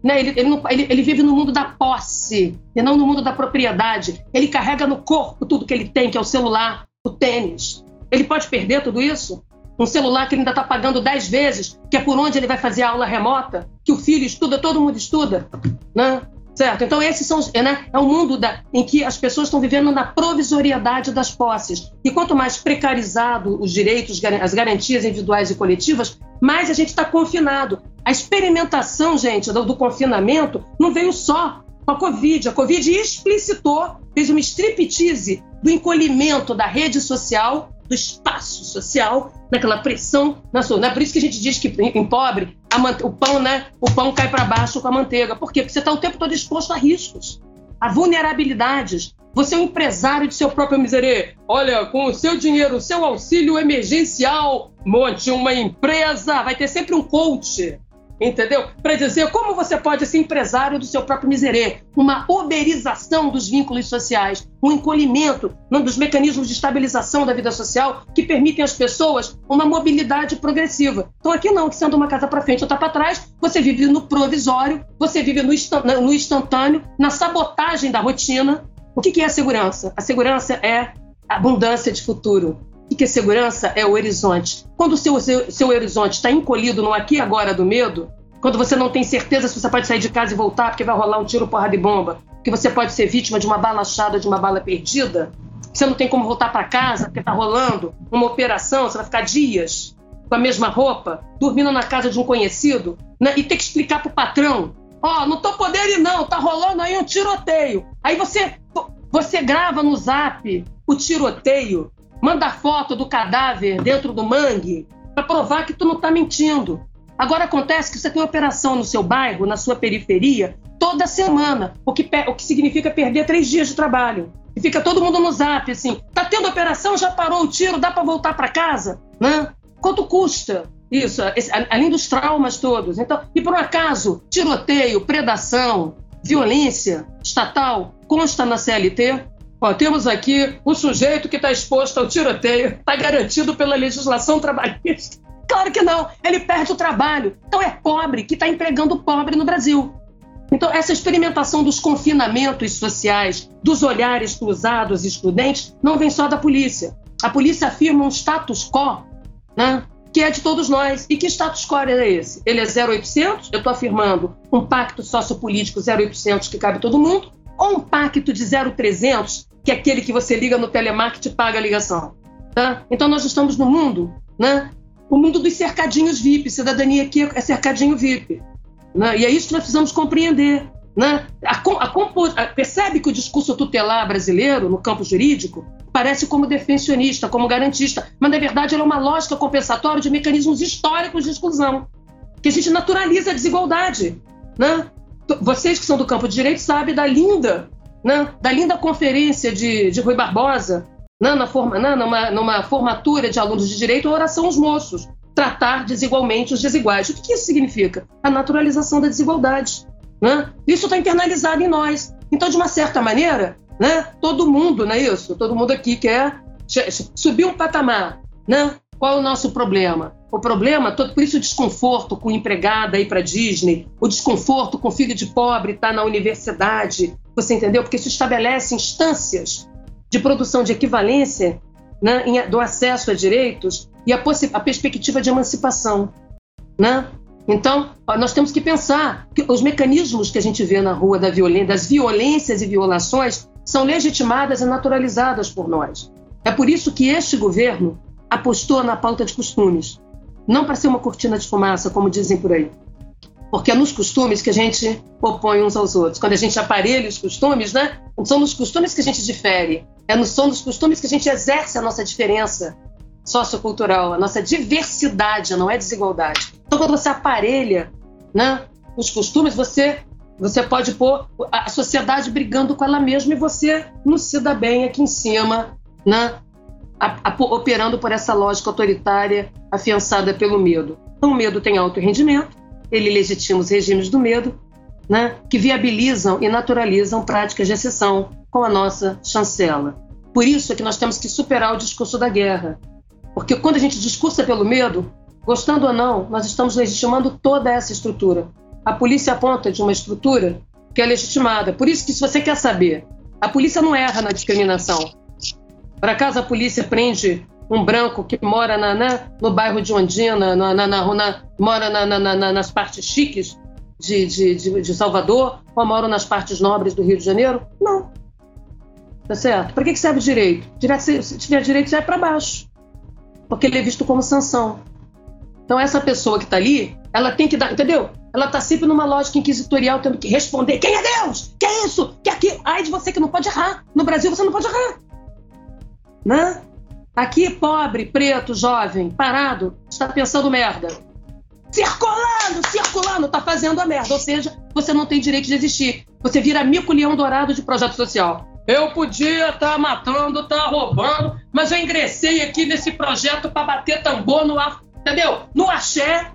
né? ele, ele, não, ele, ele, vive no mundo da posse e não no mundo da propriedade. Ele carrega no corpo tudo que ele tem, que é o celular, o tênis. Ele pode perder tudo isso? Um celular que ele ainda está pagando dez vezes, que é por onde ele vai fazer a aula remota, que o filho estuda, todo mundo estuda. Né? Certo? Então, esses são, né, é um mundo da, em que as pessoas estão vivendo na provisoriedade das posses. E quanto mais precarizado os direitos, as garantias individuais e coletivas, mais a gente está confinado. A experimentação, gente, do, do, confinamento não veio só com a Covid. A Covid explicitou, fez uma striptease do encolhimento da rede social, do espaço social, naquela pressão na sua. Não é por isso que a gente diz que em pobre o pão, né? O pão cai para baixo com a manteiga. Por quê? Porque você está o tempo todo exposto a riscos, a vulnerabilidades. Você é um empresário de seu próprio miserê. Olha, com o seu dinheiro, o seu auxílio emergencial, monte uma empresa. Vai ter sempre um coach entendeu? Para dizer como você pode ser empresário do seu próprio miserê, uma uberização dos vínculos sociais, um encolhimento dos mecanismos de estabilização da vida social que permitem às pessoas uma mobilidade progressiva. Então aqui não, que sendo uma casa para frente ou tá para trás, você vive no provisório, você vive no instantâneo, na sabotagem da rotina. O que é a segurança? A segurança é abundância de futuro que segurança é o horizonte. Quando o seu, seu, seu horizonte está encolhido no aqui e agora do medo, quando você não tem certeza se você pode sair de casa e voltar porque vai rolar um tiro, porra de bomba, que você pode ser vítima de uma bala achada, de uma bala perdida, você não tem como voltar para casa porque está rolando uma operação, você vai ficar dias com a mesma roupa, dormindo na casa de um conhecido, né, e ter que explicar pro patrão, ó, oh, não tô podendo ir não, tá rolando aí um tiroteio. Aí você, você grava no zap o tiroteio manda foto do cadáver dentro do mangue para provar que tu não está mentindo. Agora acontece que você tem operação no seu bairro, na sua periferia, toda semana, o que, o que significa perder três dias de trabalho. E fica todo mundo no zap assim: tá tendo operação, já parou o tiro, dá para voltar para casa? Né? Quanto custa? Isso, além dos traumas todos. Então, e por um acaso, tiroteio, predação, violência estatal consta na CLT? Ó, temos aqui um sujeito que está exposto ao tiroteio, está garantido pela legislação trabalhista. Claro que não, ele perde o trabalho. Então é pobre que está empregando pobre no Brasil. Então, essa experimentação dos confinamentos sociais, dos olhares cruzados excludentes, não vem só da polícia. A polícia afirma um status quo, né, que é de todos nós. E que status quo é esse? Ele é 0800, eu estou afirmando um pacto sociopolítico 0800 que cabe todo mundo, ou um pacto de 0300 que é aquele que você liga no telemarketing e paga a ligação. Tá? Então nós estamos no mundo, né? O mundo dos cercadinhos VIP, cidadania aqui é cercadinho VIP. Né? E é isso que nós precisamos compreender. Né? A, a, a, percebe que o discurso tutelar brasileiro, no campo jurídico, parece como defensionista, como garantista, mas na verdade ele é uma lógica compensatória de mecanismos históricos de exclusão, que a gente naturaliza a desigualdade. Né? Vocês que são do campo de direito sabem da linda né, da linda conferência de, de Rui Barbosa, né, na forma, né, numa, numa formatura de alunos de direito, a oração aos moços, tratar desigualmente os desiguais. O que isso significa? A naturalização da desigualdade. Né? Isso está internalizado em nós. Então, de uma certa maneira, né, todo mundo, não é isso? Todo mundo aqui quer subir um patamar. Né? Qual é o nosso problema? O problema, todo, por isso o desconforto com empregada ir para Disney, o desconforto com filho de pobre estar tá na universidade, você entendeu? Porque isso estabelece instâncias de produção de equivalência né, em, do acesso a direitos e a, a perspectiva de emancipação. Né? Então, nós temos que pensar que os mecanismos que a gente vê na rua da violência, das violências e violações são legitimadas e naturalizadas por nós. É por isso que este governo apostou na pauta de costumes. Não para ser uma cortina de fumaça, como dizem por aí. Porque é nos costumes que a gente opõe uns aos outros. Quando a gente aparelha os costumes, né? São nos costumes que a gente difere. É no, são nos costumes que a gente exerce a nossa diferença sociocultural, a nossa diversidade, não é desigualdade. Então, quando você aparelha né, os costumes, você, você pode pôr a sociedade brigando com ela mesma e você não se dá bem aqui em cima, né, a, a, operando por essa lógica autoritária afiançada pelo medo. Então, o medo tem alto rendimento, ele legitima os regimes do medo, né, que viabilizam e naturalizam práticas de exceção, com a nossa chancela. Por isso é que nós temos que superar o discurso da guerra. Porque quando a gente discursa pelo medo, gostando ou não, nós estamos legitimando toda essa estrutura. A polícia aponta de uma estrutura que é legitimada. Por isso que se você quer saber, a polícia não erra na discriminação. Por acaso a polícia prende um branco que mora na, na no bairro de Ondina, na, na, na mora nas partes chiques de, de, de, de, Salvador, ou mora nas partes nobres do Rio de Janeiro? Não. Tá certo? Para que serve o direito? direito se tiver direito, já é para baixo. Porque ele é visto como sanção. Então, essa pessoa que está ali, ela tem que dar, entendeu? Ela está sempre numa lógica inquisitorial, tendo que responder: quem é Deus? Que é isso? Que é aquilo? Ai de você que não pode errar. No Brasil, você não pode errar. Né? Aqui, pobre, preto, jovem, parado, está pensando merda. Circulando, circulando, está fazendo a merda. Ou seja, você não tem direito de existir. Você vira mico-leão dourado de projeto social. Eu podia estar tá matando, estar tá roubando, mas eu ingressei aqui nesse projeto para bater tambor no ar, entendeu? No axé,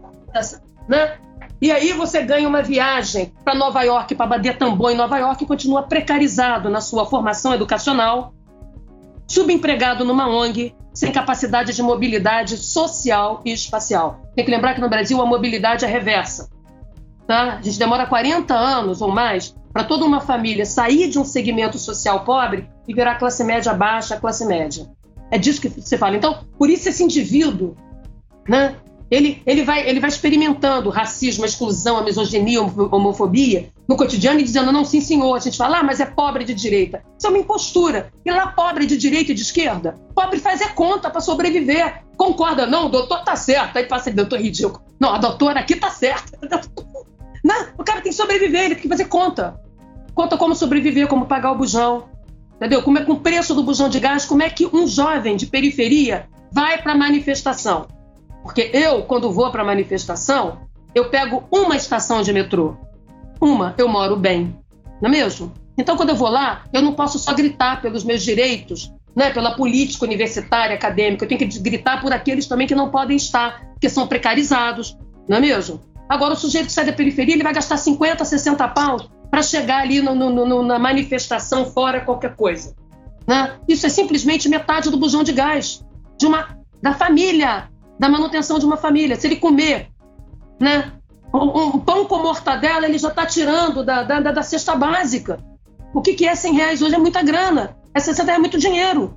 né? E aí você ganha uma viagem para Nova York para bater tambor em Nova York e continua precarizado na sua formação educacional, subempregado numa ONG, sem capacidade de mobilidade social e espacial. Tem que lembrar que no Brasil a mobilidade é reversa. Tá? A gente demora 40 anos ou mais para toda uma família sair de um segmento social pobre e virar classe média baixa, classe média. É disso que você fala. Então, por isso esse indivíduo, né, ele, ele, vai, ele vai experimentando racismo, a exclusão, a misoginia, homofobia no cotidiano e dizendo, não, sim, senhor. A gente fala, ah, mas é pobre de direita. Isso é uma impostura. E lá, pobre de direita e de esquerda? Pobre faz é conta para sobreviver. Concorda? Não, o doutor tá certo. Aí passa ele, doutor ridículo. Não, a doutora aqui tá certa. [LAUGHS] Não, o cara tem que sobreviver, ele tem que fazer conta. Conta como sobreviver, como pagar o bujão. Entendeu? Como é com o preço do bujão de gás, como é que um jovem de periferia vai para manifestação? Porque eu, quando vou para manifestação, eu pego uma estação de metrô. Uma, eu moro bem. Não é mesmo? Então, quando eu vou lá, eu não posso só gritar pelos meus direitos, né, pela política universitária, acadêmica. Eu tenho que gritar por aqueles também que não podem estar, que são precarizados. Não é mesmo? Agora, o sujeito que sai da periferia, ele vai gastar 50, 60 paus para chegar ali no, no, no, na manifestação fora qualquer coisa. Né? Isso é simplesmente metade do bujão de gás de uma, da família da manutenção de uma família. Se ele comer né, um, pão com mortadela, ele já está tirando da, da, da, cesta básica. O que, que é 100 reais hoje é muita grana. É 60 é muito dinheiro.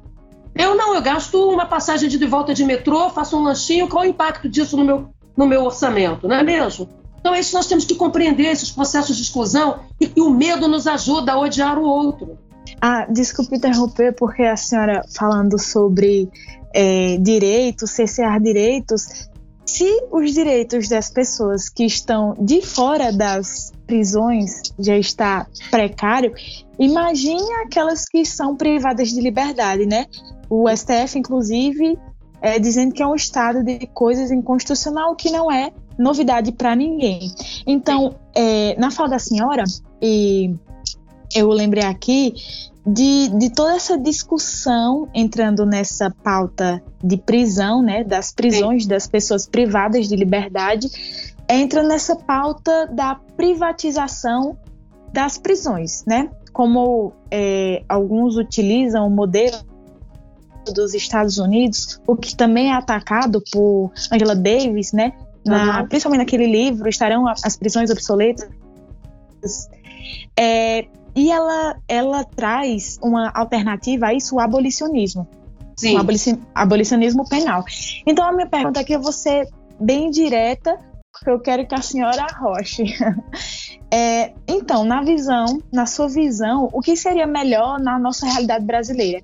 Eu não, eu gasto uma passagem de volta de metrô, faço um lanchinho, qual o impacto disso no meu, no meu orçamento, não é mesmo? Então é isso nós temos que compreender, esses processos de exclusão, e, e o medo nos ajuda a odiar o outro.
Ah, desculpe interromper, porque a senhora falando sobre é, direitos, cercear direitos, se os direitos das pessoas que estão de fora das prisões já está precário, imagine aquelas que são privadas de liberdade, né? O STF, inclusive, é, dizendo que é um estado de coisas inconstitucional, que não é novidade para ninguém. Então, é, na fala da senhora, e eu lembrei aqui de, de toda essa discussão entrando nessa pauta de prisão, né, das prisões Sim. das pessoas privadas de liberdade, entra nessa pauta da privatização das prisões, né? Como é, alguns utilizam o modelo dos Estados Unidos, o que também é atacado por Angela Davis, né? Na, uhum. Principalmente naquele livro, estarão as prisões obsoletas. É, e ela, ela traz uma alternativa a isso, o abolicionismo. Sim. O abolicionismo penal. Então, a minha pergunta aqui é você bem direta, porque eu quero que a senhora arroche. [LAUGHS] É, então, na visão, na sua visão, o que seria melhor na nossa realidade brasileira?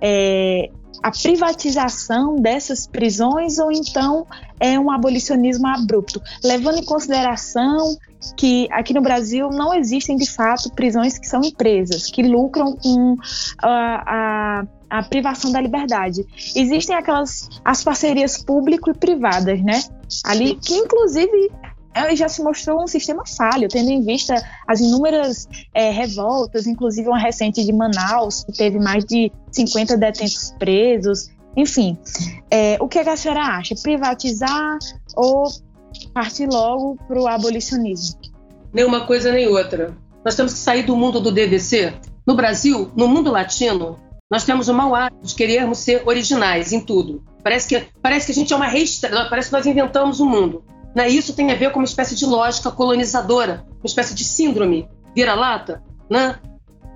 É, a privatização dessas prisões ou então é um abolicionismo abrupto, levando em consideração que aqui no Brasil não existem de fato prisões que são empresas, que lucram com a, a, a privação da liberdade. Existem aquelas as parcerias público e privadas, né? Ali que inclusive já se mostrou um sistema falho, tendo em vista as inúmeras é, revoltas, inclusive uma recente de Manaus, que teve mais de 50 detentos presos. Enfim, é, o que a senhora acha? Privatizar ou partir logo para o abolicionismo?
Nem uma coisa nem outra. Nós temos que sair do mundo do DVC. No Brasil, no mundo latino, nós temos o mau hábito de querermos ser originais em tudo. Parece que, parece que a gente é uma reestra... parece que nós inventamos o mundo. Né? Isso tem a ver com uma espécie de lógica colonizadora, uma espécie de síndrome vira-lata, né?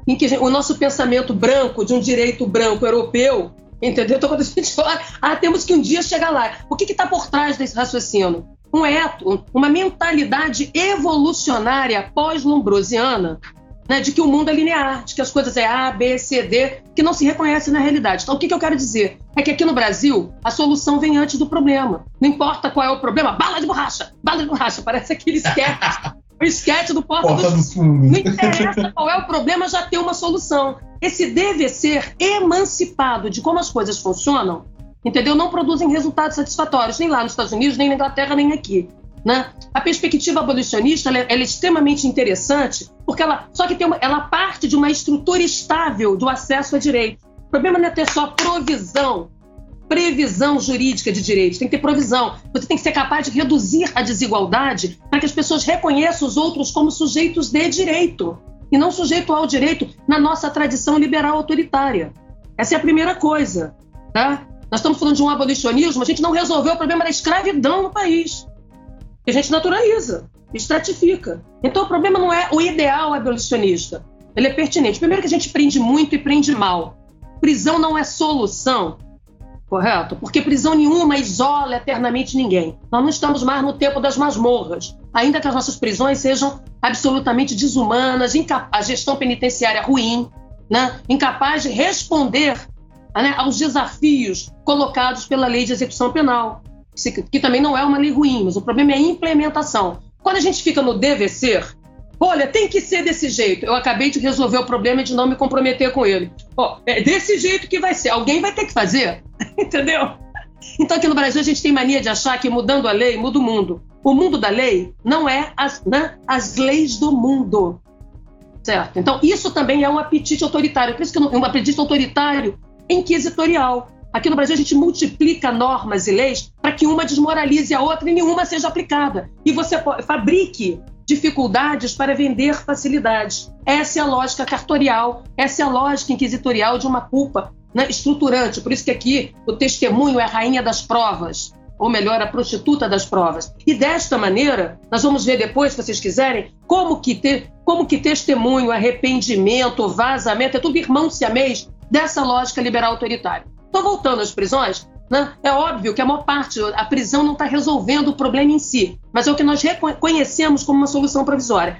em que o nosso pensamento branco, de um direito branco europeu, entendeu? Então, quando a gente fala, ah, temos que um dia chegar lá. O que está por trás desse raciocínio? Um eto, uma mentalidade evolucionária pós-lombrosiana né, de que o mundo é linear, de que as coisas é A, B, C, D, que não se reconhece na realidade. Então, o que, que eu quero dizer? É que aqui no Brasil, a solução vem antes do problema. Não importa qual é o problema, bala de borracha, bala de borracha, parece aquele sketch. [LAUGHS] o sketch do Porta, Porta dos Fundos. Não interessa qual é o problema, já tem uma solução. Esse deve ser emancipado de como as coisas funcionam, entendeu? Não produzem resultados satisfatórios, nem lá nos Estados Unidos, nem na Inglaterra, nem aqui. Né? A perspectiva abolicionista ela é, ela é, extremamente interessante, porque ela só que tem uma, ela parte de uma estrutura estável do acesso a direitos. O problema não é ter só provisão, previsão jurídica de direitos, tem que ter provisão. Você tem que ser capaz de reduzir a desigualdade para que as pessoas reconheçam os outros como sujeitos de direito e não sujeito ao direito na nossa tradição liberal autoritária. Essa é a primeira coisa. Tá? Nós estamos falando de um abolicionismo, a gente não resolveu o problema da escravidão no país que a gente naturaliza, estratifica. Então o problema não é o ideal abolicionista, ele é pertinente. Primeiro que a gente prende muito e prende mal. Prisão não é solução, correto? Porque prisão nenhuma isola eternamente ninguém. Nós não estamos mais no tempo das masmorras, ainda que as nossas prisões sejam absolutamente desumanas, a gestão penitenciária ruim, né? incapaz de responder né, aos desafios colocados pela lei de execução penal que também não é uma lei ruim, mas o problema é a implementação. Quando a gente fica no deve ser, olha, tem que ser desse jeito. Eu acabei de resolver o problema de não me comprometer com ele. Ó, é desse jeito que vai ser. Alguém vai ter que fazer, [LAUGHS] entendeu? Então aqui no Brasil a gente tem mania de achar que mudando a lei muda o mundo. O mundo da lei não é as, né, as leis do mundo. Certo? Então isso também é um apetite autoritário. Por isso que um apetite autoritário inquisitorial. Aqui no Brasil, a gente multiplica normas e leis para que uma desmoralize a outra e nenhuma seja aplicada. E você fabrique dificuldades para vender facilidades. Essa é a lógica cartorial, essa é a lógica inquisitorial de uma culpa né, estruturante. Por isso que aqui o testemunho é a rainha das provas, ou melhor, a prostituta das provas. E desta maneira, nós vamos ver depois, se vocês quiserem, como que, ter, como que testemunho, arrependimento, vazamento, é tudo irmão siamês dessa lógica liberal autoritária. Então, voltando às prisões, né, é óbvio que a maior parte, a prisão não está resolvendo o problema em si, mas é o que nós reconhecemos como uma solução provisória.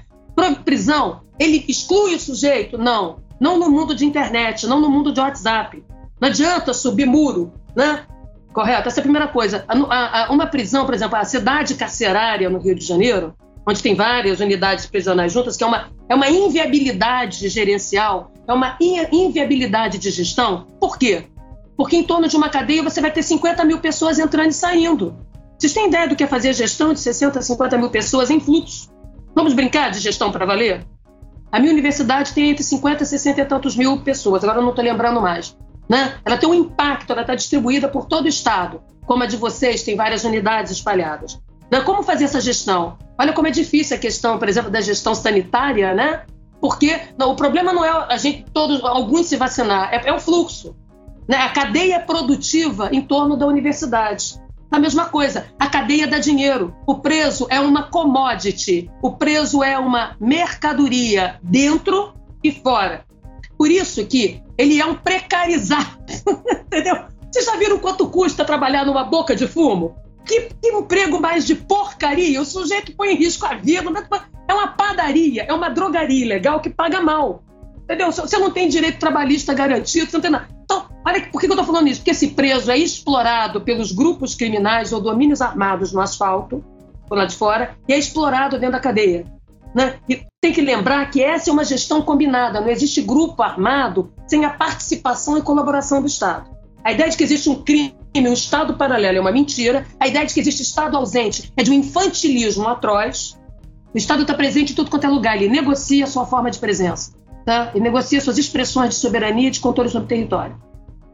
Prisão, ele exclui o sujeito? Não. Não no mundo de internet, não no mundo de WhatsApp. Não adianta subir muro, né? Correto? Essa é a primeira coisa. A, a, uma prisão, por exemplo, a cidade carcerária no Rio de Janeiro, onde tem várias unidades prisionais juntas, que é uma, é uma inviabilidade gerencial, é uma inviabilidade de gestão. Por quê? Porque em torno de uma cadeia você vai ter 50 mil pessoas entrando e saindo. Vocês têm ideia do que é fazer gestão de 60, 50 mil pessoas em fluxo? Vamos brincar de gestão para valer? A minha universidade tem entre 50 e 60 e tantos mil pessoas, agora eu não estou lembrando mais. Né? Ela tem um impacto, ela está distribuída por todo o estado, como a de vocês, tem várias unidades espalhadas. Né? Como fazer essa gestão? Olha como é difícil a questão, por exemplo, da gestão sanitária, né? Porque não, o problema não é a gente todos alguns se vacinar, é, é o fluxo, né? A cadeia produtiva em torno da universidade. A mesma coisa, a cadeia dá dinheiro. O preso é uma commodity. O preso é uma mercadoria dentro e fora. Por isso que ele é um precarizado. [LAUGHS] Entendeu? Vocês já viram quanto custa trabalhar numa boca de fumo? Que, que, emprego mais de porcaria! O sujeito põe em risco a vida. É uma padaria, é uma drogaria legal que paga mal. Entendeu? Você não tem direito trabalhista garantido, você não tem nada. Então, olha, por que eu estou falando isso? Porque esse preso é explorado pelos grupos criminais ou domínios armados no asfalto, por lá de fora, e é explorado dentro da cadeia. Né? E tem que lembrar que essa é uma gestão combinada, não existe grupo armado sem a participação e colaboração do Estado. A ideia de que existe um crime, um Estado paralelo é uma mentira. A ideia de que existe Estado ausente é de um infantilismo atroz. O Estado está presente em tudo quanto é lugar, ele negocia a sua forma de presença. Tá? Ele negocia suas expressões de soberania e de controle sobre o território.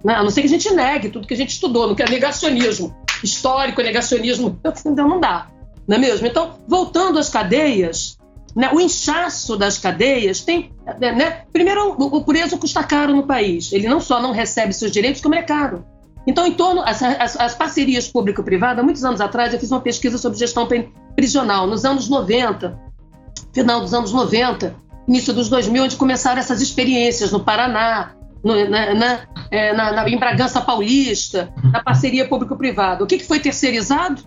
Não, a não ser que a gente negue tudo que a gente estudou, não quer negacionismo histórico, negacionismo, então não dá, não é mesmo? Então, voltando às cadeias, né, o inchaço das cadeias tem. Né, primeiro, o preso custa caro no país. Ele não só não recebe seus direitos, como é caro. Então, em torno as, as, as parcerias público-privada, muitos anos atrás, eu fiz uma pesquisa sobre gestão prisional, nos anos 90, final dos anos 90, início dos 2000, onde começaram essas experiências no Paraná, no, na, na, é, na, na, em Bragança Paulista, na parceria público-privada. O que, que foi terceirizado?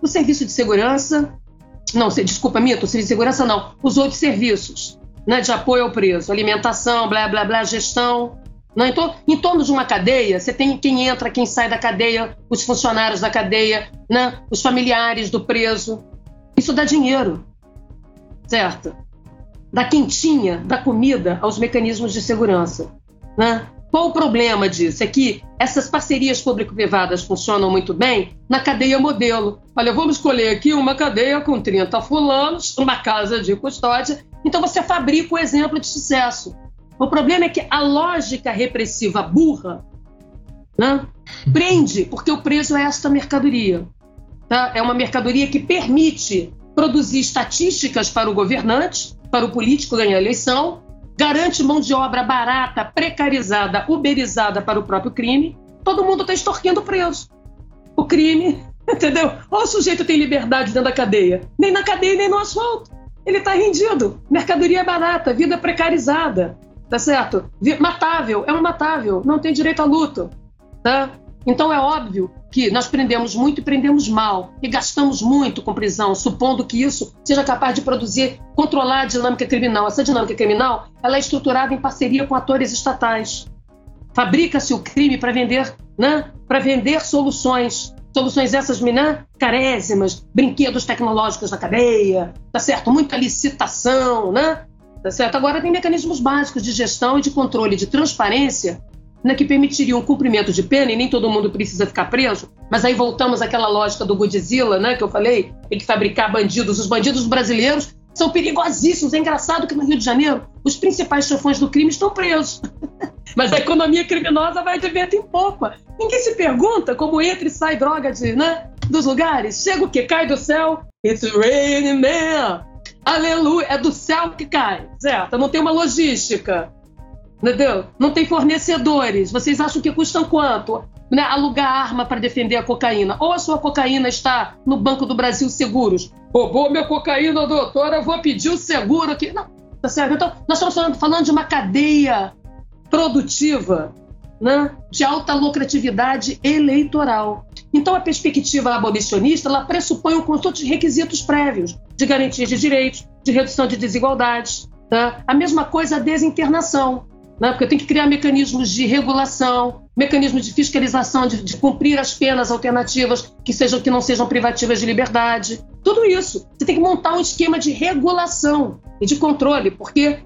O serviço de segurança, não, desculpa, Mito, serviço de segurança não, os outros serviços né, de apoio ao preso, alimentação, blá, blá, blá, gestão. Não, né? então, em torno de uma cadeia, você tem quem entra, quem sai da cadeia, os funcionários da cadeia, né, os familiares do preso. Isso dá dinheiro, certo? Da quentinha, da comida aos mecanismos de segurança. Né? Qual o problema disso? É que essas parcerias público-privadas funcionam muito bem na cadeia modelo. Olha, vamos escolher aqui uma cadeia com 30 fulanos, uma casa de custódia. Então você fabrica o exemplo de sucesso. O problema é que a lógica repressiva burra né, prende, porque o preso é esta mercadoria. Tá? É uma mercadoria que permite produzir estatísticas para o governante, para o político ganhar a eleição, garante mão de obra barata, precarizada, uberizada para o próprio crime, todo mundo está extorquindo preso. O crime, [LAUGHS] entendeu? Ou o sujeito tem liberdade dentro da cadeia. Nem na cadeia, nem no asfalto. Ele está rendido. Mercadoria barata, vida precarizada. Tá certo? Matável, é um matável, não tem direito à luta. Tá? Então é óbvio que nós prendemos muito e prendemos mal, e gastamos muito com prisão, supondo que isso seja capaz de produzir, controlar a dinâmica criminal. Essa dinâmica criminal ela é estruturada em parceria com atores estatais. Fabrica-se o crime para vender, né? para vender soluções. Soluções essas, né? carésimas, brinquedos tecnológicos na cadeia, tá certo? Muita licitação, né? Tá certo? Agora tem mecanismos básicos de gestão e de controle, de transparência né, que permitiriam um cumprimento de pena, e nem todo mundo precisa ficar preso, mas aí voltamos àquela lógica do Godzilla, né, que eu falei, tem que fabricar bandidos. Os bandidos brasileiros são perigosíssimos. É engraçado que no Rio de Janeiro os principais chefões do crime estão presos. [LAUGHS] mas a economia criminosa vai de vento em popa. Ninguém se pergunta como entra e sai droga de, né, dos lugares. Chega o que? Cai do céu. It's raining man. Aleluia. É do céu que cai, certo? Não tem uma logística. Entendeu? Não tem fornecedores. Vocês acham que custam quanto? Né? Alugar arma para defender a cocaína. Ou a sua cocaína está no Banco do Brasil Seguros. Roubou minha cocaína, doutora, vou pedir o seguro aqui. Não, tá certo? Então, nós estamos falando, de uma cadeia produtiva né, de alta lucratividade eleitoral. Então, a perspectiva abolicionista ela pressupõe um conjunto de requisitos prévios de garantia de direitos, de redução de desigualdades. Tá? A mesma coisa a desinternação né? porque tenho que criar mecanismos de regulação, mecanismos de fiscalização, de, de, cumprir as penas alternativas que sejam que não sejam privativas de liberdade. Tudo isso. Você tem que montar um esquema de regulação e de controle, porque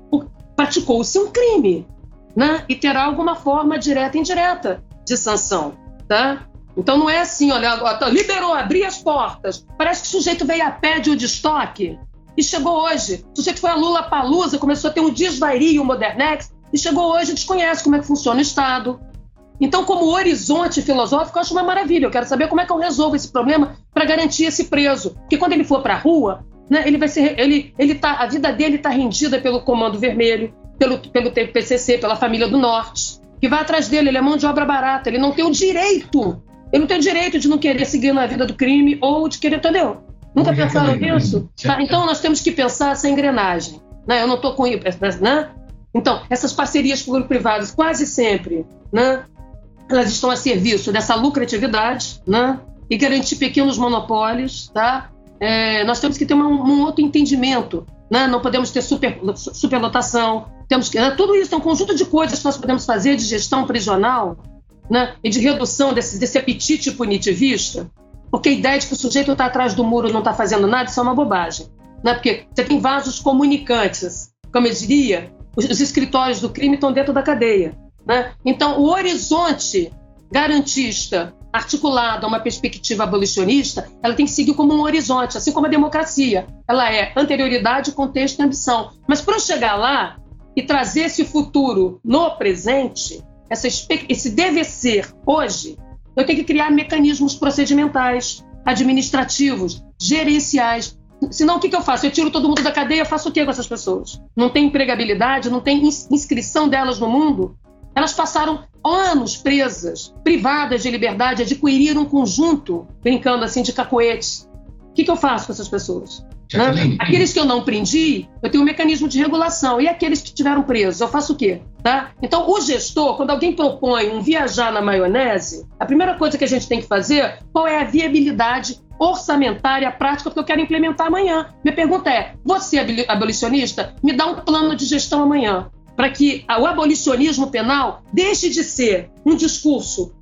praticou-se um crime, né? E terá alguma forma direta e indireta de sanção, tá? Então não é assim, olha, liberou, abri as portas. Parece que o sujeito veio a pé de um de estoque e chegou hoje. O sujeito foi a Lula Palusa, começou a ter um desvairio modernex e chegou hoje desconhece como é que funciona o Estado, Então, como horizonte filosófico, eu acho uma maravilha. Eu quero saber como é que eu resolvo esse problema para garantir esse preso. Porque quando ele for para a rua, né, ele vai ser, ele, ele tá, a vida dele está rendida pelo Comando Vermelho, pelo, pelo PCC, pela família do Norte, que vai atrás dele. Ele é mão de obra barata. Ele não tem o direito. Ele não tem o direito de não querer seguir na vida do crime ou de querer, entendeu? Nunca pensaram nisso? Tá, então nós temos que pensar essa engrenagem. Né? Eu não estou com né? Então, essas parcerias público-privadas quase sempre, né? Elas estão a serviço dessa lucratividade, né? E garantir pequenos monopólios, tá? É, nós temos que ter um, um outro entendimento, né? Não podemos ter super, superlotação, temos que, né? tudo isso é um conjunto de coisas que nós podemos fazer de gestão prisional, né? E de redução desse, desse apetite punitivista, porque a ideia de que o sujeito está atrás do muro e não está fazendo nada, isso é uma bobagem. Né? Porque você tem vasos comunicantes, como eu diria, os, os escritórios do crime estão dentro da cadeia. Né? Então, o horizonte garantista articulado a uma perspectiva abolicionista, ela tem que seguir como um horizonte, assim como a democracia. Ela é anterioridade, contexto e ambição. Mas para eu chegar lá e trazer esse futuro no presente, essa, esse deve ser hoje, eu tenho que criar mecanismos procedimentais, administrativos, gerenciais. Senão, o que, que eu faço? Eu tiro todo mundo da cadeia, faço o que com essas pessoas? Não tem empregabilidade, não tem inscrição delas no mundo? Elas passaram anos presas, privadas de liberdade, adquiriram um conjunto, brincando assim, de cacoetes. O que, que eu faço com essas pessoas? Né? Aqueles que eu não prendi, eu tenho um mecanismo de regulação. E aqueles que estiveram presos, eu faço o quê? Tá? Então, o gestor, quando alguém propõe um viajar na maionese, a primeira coisa que a gente tem que fazer, qual é a viabilidade orçamentária prática que eu quero implementar amanhã? Minha pergunta é: você, abolicionista, me dá um plano de gestão amanhã para que o abolicionismo penal deixe de ser um discurso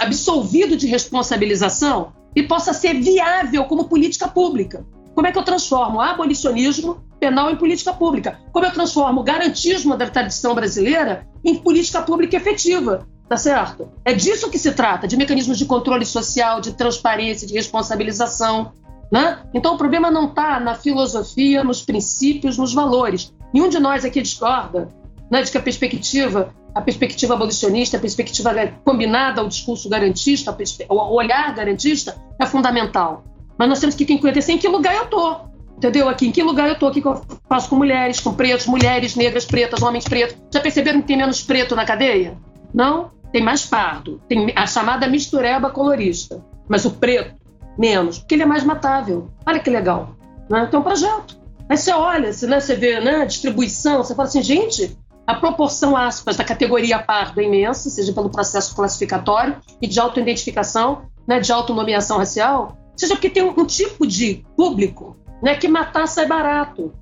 absolvido de responsabilização e possa ser viável como política pública. Como é que eu transformo o abolicionismo penal em política pública? Como eu transformo o garantismo da tradição brasileira em política pública efetiva? Tá certo? É disso que se trata, de mecanismos de controle social, de transparência, de responsabilização. Né? Então o problema não está na filosofia, nos princípios, nos valores. Nenhum de nós aqui discorda né, de que a perspectiva, a perspectiva abolicionista, a perspectiva combinada ao discurso garantista, o olhar garantista é fundamental. Mas nós temos que conhecer em que lugar eu estou. Entendeu? Aqui, em que lugar eu estou? O que eu faço com mulheres, com pretos, mulheres negras pretas, homens pretos? Já perceberam que tem menos preto na cadeia? Não? Tem mais pardo. Tem a chamada mistureba colorista. Mas o preto, menos, porque ele é mais matável. Olha que legal. Né? Tem um projeto. Aí você olha, você, né, você vê né, a distribuição, você fala assim, gente, a proporção, aspas, da categoria pardo é imensa, seja pelo processo classificatório e de autoidentificação, né, de autonomeação racial, seja porque tem um, um tipo de público né, que matar sai barato.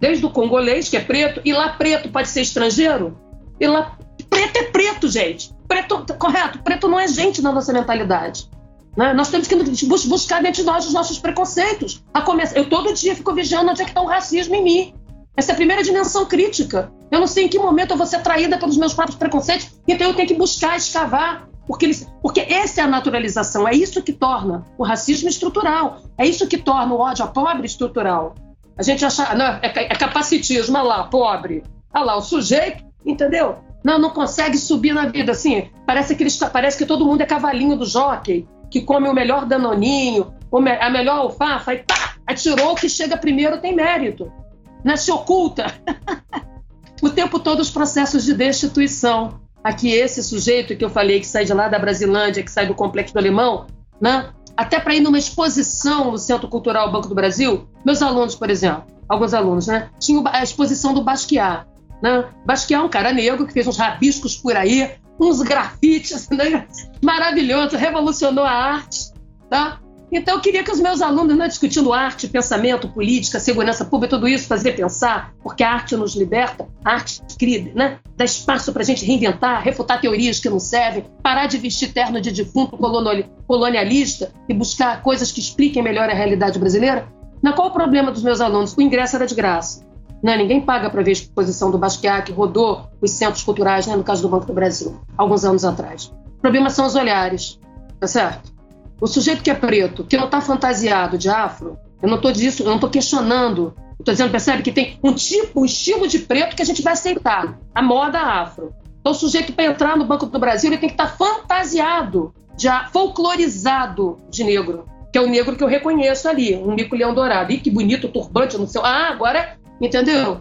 Desde o congolês, que é preto, e lá preto pode ser estrangeiro, e lá preto é preto, gente. Preto, correto, preto não é gente na nossa mentalidade. Né? Nós temos que buscar dentro de nós os nossos preconceitos. Começar, eu todo dia fico vigiando onde é que está o racismo em mim. Essa é a primeira dimensão crítica. Eu não sei em que momento eu vou ser atraída pelos meus próprios preconceitos, então eu tenho que buscar, escavar, porque, eles, porque essa é a naturalização, é isso que torna o racismo estrutural, é isso que torna o ódio a pobre estrutural. A gente acha, não, é, é capacitismo, olha lá, pobre, olha lá, o sujeito, entendeu? Não, não consegue subir na vida, assim, parece que, eles, parece que todo mundo é cavalinho do jockey, que come o melhor danoninho, a melhor alfafa, e pá, atirou, que chega primeiro tem mérito. Né? Se oculta [LAUGHS] o tempo todo os processos de destituição aqui esse sujeito que eu falei que sai de lá da Brasilândia, que sai do Complexo do Alemão, né? até para ir numa exposição no Centro Cultural Banco do Brasil, meus alunos, por exemplo, alguns alunos, né, tinham a exposição do Basquiat. Né? Basquiat é um cara negro que fez uns rabiscos por aí, uns grafites, [LAUGHS] né? maravilhoso, revolucionou a arte. Tá? Então, eu queria que os meus alunos, né, discutindo arte, pensamento, política, segurança pública, tudo isso, fazer pensar, porque a arte nos liberta, a arte cria, né, dá espaço para a gente reinventar, refutar teorias que não servem, parar de vestir terno de defunto colonialista e buscar coisas que expliquem melhor a realidade brasileira. Na qual o problema dos meus alunos? O ingresso era de graça. Né? Ninguém paga para ver a exposição do Basquiat, que rodou os centros culturais, né, no caso do Banco do Brasil, alguns anos atrás. O problema são os olhares, tá certo? O sujeito que é preto, que não está fantasiado de afro, eu não estou disso, eu não estou questionando. Estou dizendo, percebe que tem um tipo, um estilo de preto que a gente vai aceitar. A moda afro. Então, o sujeito, para entrar no Banco do Brasil, ele tem que estar fantasiado, já folclorizado de negro, que é o negro que eu reconheço ali, um mico-leão dourado. Ih, que bonito turbante no seu. Ah, agora, entendeu?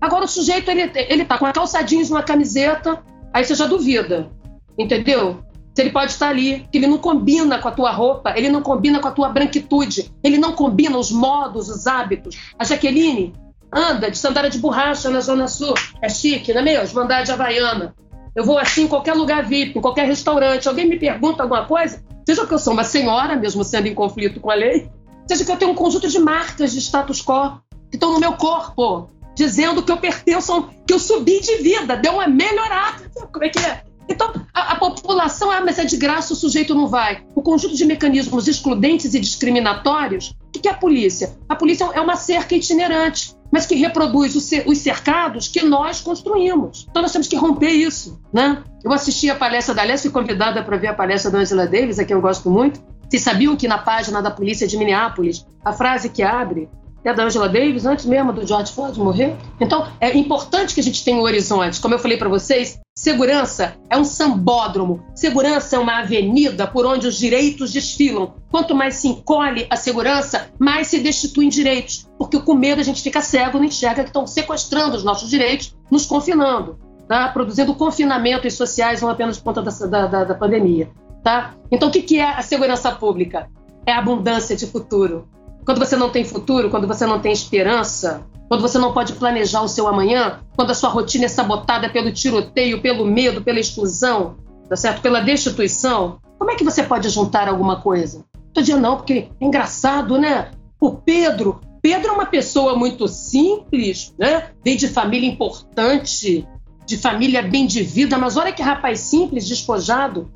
Agora, o sujeito, ele, ele tá com a calça jeans, uma camiseta, aí você já duvida, entendeu? Se ele pode estar ali, que ele não combina com a tua roupa, ele não combina com a tua branquitude, ele não combina os modos, os hábitos. A Jaqueline anda de sandália de borracha na Zona Sul, é chique, não é mesmo? Andar de Havaiana. Eu vou assim em qualquer lugar VIP, em qualquer restaurante. Alguém me pergunta alguma coisa, seja que eu sou uma senhora, mesmo sendo em conflito com a lei, seja que eu tenho um conjunto de marcas de status quo que estão no meu corpo, dizendo que eu pertenço, que eu subi de vida, deu uma melhorada. Como é que é? Então, a, a, população, ah, mas é de graça, o sujeito não vai. O conjunto de mecanismos excludentes e discriminatórios, o que é a polícia? A polícia é uma cerca itinerante, mas que reproduz os cercados que nós construímos. Então, nós temos que romper isso. Né? Eu assisti a palestra da Aliás, fui convidada para ver a palestra da Angela Davis, a quem eu gosto muito. Vocês sabiam que na página da polícia de Minneapolis, a frase que abre é da Angela Davis, antes mesmo do George Floyd morrer. Então, é importante que a gente tenha um horizonte. Como eu falei para vocês, segurança é um sambódromo. Segurança é uma avenida por onde os direitos desfilam. Quanto mais se encolhe a segurança, mais se destituem direitos. Porque com medo a gente fica cego, não enxerga que estão sequestrando os nossos direitos, nos confinando, tá? produzindo confinamentos sociais não apenas por conta da, da, da pandemia. Tá? Então, o que é a segurança pública? É a abundância de futuro quando você não tem futuro, quando você não tem esperança, quando você não pode planejar o seu amanhã, quando a sua rotina é sabotada pelo tiroteio, pelo medo, pela exclusão, tá certo? Pela destituição, como é que você pode juntar alguma coisa? Todo dia não, porque é engraçado, né? O Pedro, Pedro é uma pessoa muito simples, né? Vem de família importante, de família bem de vida, mas olha que rapaz simples, despojado.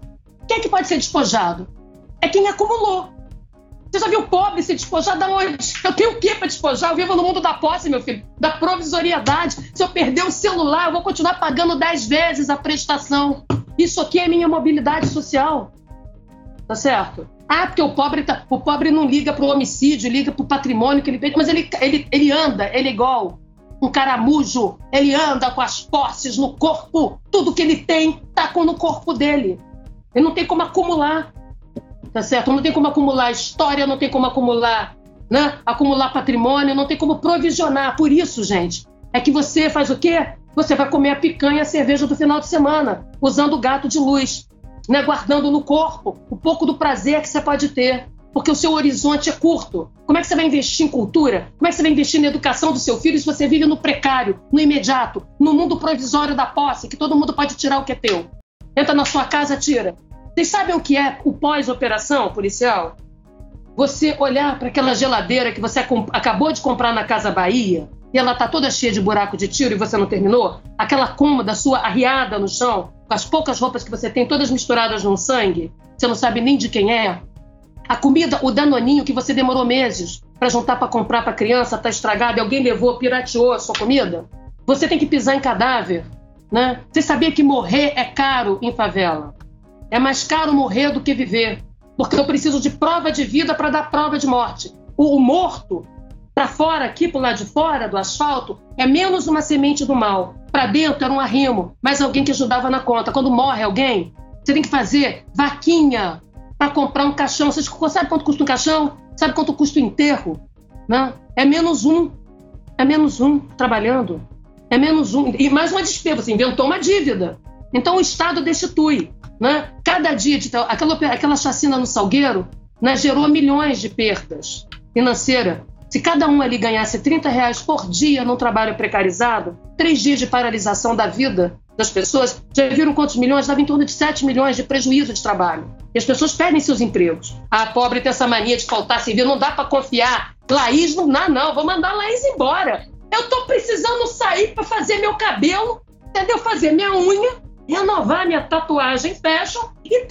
Quem é que pode ser despojado? É quem acumulou. Você já viu pobre se despojar da onde? Eu tenho o que para despojar? Eu vivo no mundo da posse, meu filho, da provisoriedade. Se eu perder o celular, eu vou continuar pagando dez vezes a prestação. Isso aqui é minha mobilidade social. Tá certo? Ah, porque o pobre, tá, o pobre não liga para o homicídio, liga para o patrimônio que ele perde, mas ele, ele, ele anda, ele é igual um caramujo, ele anda com as posses no corpo, tudo que ele tem tá no corpo dele. Ele não tem como acumular tá certo? Não tem como acumular história, não tem como acumular, né? Acumular patrimônio, não tem como provisionar. Por isso, gente, é que você faz o quê? Você vai comer a picanha e a cerveja do final de semana, usando o gato de luz, né? Guardando no corpo o pouco do prazer que você pode ter. Porque o seu horizonte é curto. Como é que você vai investir em cultura? Como é que você vai investir na educação do seu filho se você vive no precário, no imediato, no mundo provisório da posse, que todo mundo pode tirar o que é teu? Entra na sua casa, tira. Vocês sabem o que é o pós-operação policial? Você olhar para aquela geladeira que você acabou de comprar na Casa Bahia e ela tá toda cheia de buraco de tiro e você não terminou? Aquela cômoda sua arriada no chão, com as poucas roupas que você tem todas misturadas no sangue, você não sabe nem de quem é? A comida, o danoninho que você demorou meses para juntar para comprar para criança, tá estragado e alguém levou, pirateou a sua comida? Você tem que pisar em cadáver, né? Você sabia que morrer é caro em favela? É mais caro morrer do que viver, porque eu preciso de prova de vida para dar prova de morte. O, morto, para fora, aqui para lado de fora do asfalto, é menos uma semente do mal. Para dentro era um arrimo, mais alguém que ajudava na conta. Quando morre alguém, você tem que fazer vaquinha para comprar um caixão. Você sabe quanto custa um caixão? Sabe quanto custa o enterro? Não? É menos um. É menos um trabalhando. É menos um. E mais uma despesa. Você inventou uma dívida. Então o Estado destitui. Né? Cada dia, de, aquela, aquela chacina no Salgueiro né, gerou milhões de perdas financeiras. Se cada um ali ganhasse 30 reais por dia num trabalho precarizado, três dias de paralisação da vida das pessoas, já viram quantos milhões? Dava em torno de 7 milhões de prejuízo de trabalho. E as pessoas perdem seus empregos. A pobre tem essa mania de faltar serviço, não dá para confiar. Laís não dá, não, vou mandar Laís embora. Eu tô precisando sair para fazer meu cabelo, entendeu? Fazer minha unha, renovar minha tatuagem fashion e,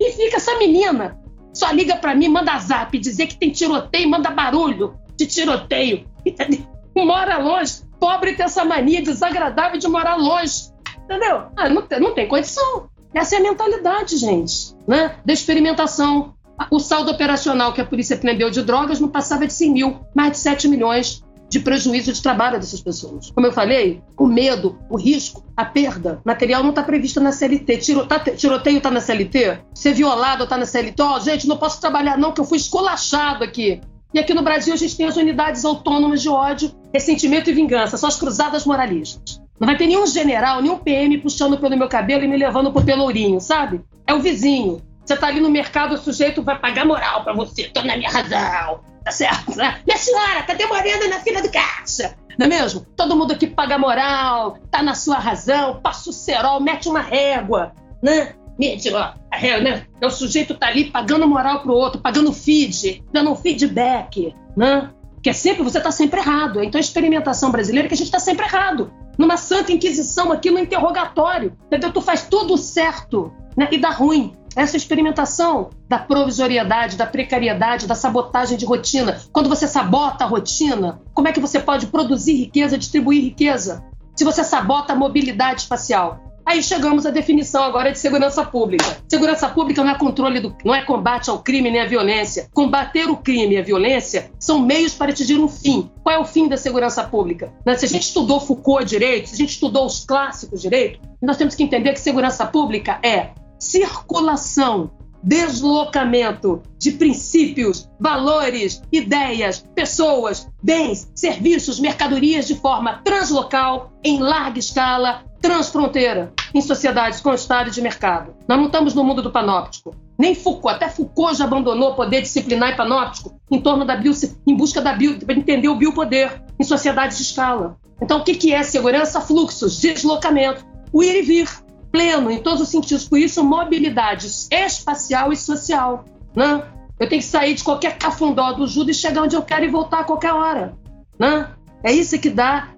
e fica essa menina. Só liga para mim, manda zap, dizer que tem tiroteio, manda barulho de tiroteio. [LAUGHS] Mora longe. Pobre tem essa mania desagradável de morar longe. Entendeu? Ah, não, não tem condição. Essa é a mentalidade, gente, né? Da experimentação. O saldo operacional que a polícia prendeu de drogas não passava de 100 mil, mais de 7 milhões. De prejuízo de trabalho dessas pessoas. Como eu falei, o medo, o risco, a perda material não está previsto na CLT. Tiro, tá, tiroteio está na CLT? Ser violado está na CLT? Ó, oh, gente, não posso trabalhar não, que eu fui esculachado aqui. E aqui no Brasil a gente tem as unidades autônomas de ódio, ressentimento e vingança, são as cruzadas moralistas. Não vai ter nenhum general, nenhum PM puxando pelo meu cabelo e me levando pro pelourinho, sabe? É o vizinho. Você tá ali no mercado, o sujeito vai pagar moral para você. Tô na minha razão. Tá certo? Né? Minha senhora, tá demorando na fila do caixa. Não é mesmo? Todo mundo aqui paga moral, tá na sua razão, passa o cerol, mete uma régua, né? Mete, ó, a régua, né? É o sujeito tá ali pagando moral pro outro, pagando feed, dando um feedback, né? Que é sempre, você tá sempre errado. Então a experimentação brasileira é que a gente tá sempre errado. Numa santa inquisição aqui no interrogatório, entendeu? Tu faz tudo certo, né? E dá ruim essa experimentação da provisoriedade, da precariedade, da sabotagem de rotina. Quando você sabota a rotina, como é que você pode produzir riqueza, distribuir riqueza? Se você sabota a mobilidade espacial. Aí chegamos à definição agora de segurança pública. Segurança pública não é controle do, não é combate ao crime nem à violência. Combater o crime e a violência são meios para atingir um fim. Qual é o fim da segurança pública? Né, se a gente estudou Foucault direito, se a gente estudou os clássicos direito, nós temos que entender que segurança pública é circulação, deslocamento de princípios, valores, ideias, pessoas, bens, serviços, mercadorias de forma translocal, em larga escala, transfronteira, em sociedades com estado de mercado. Nós não estamos no mundo do panóptico. Nem Foucault, até Foucault já abandonou o poder disciplinar e panóptico em torno da bio, em busca da bio, para entender o biopoder em sociedades de escala. Então, o que é segurança? Fluxos, deslocamento, o ir e vir, pleno em todos os sentidos. Por isso, mobilidade espacial e social. Né? Eu tenho que sair de qualquer cafundó do judo e chegar onde eu quero e voltar a qualquer hora. Né? É isso que dá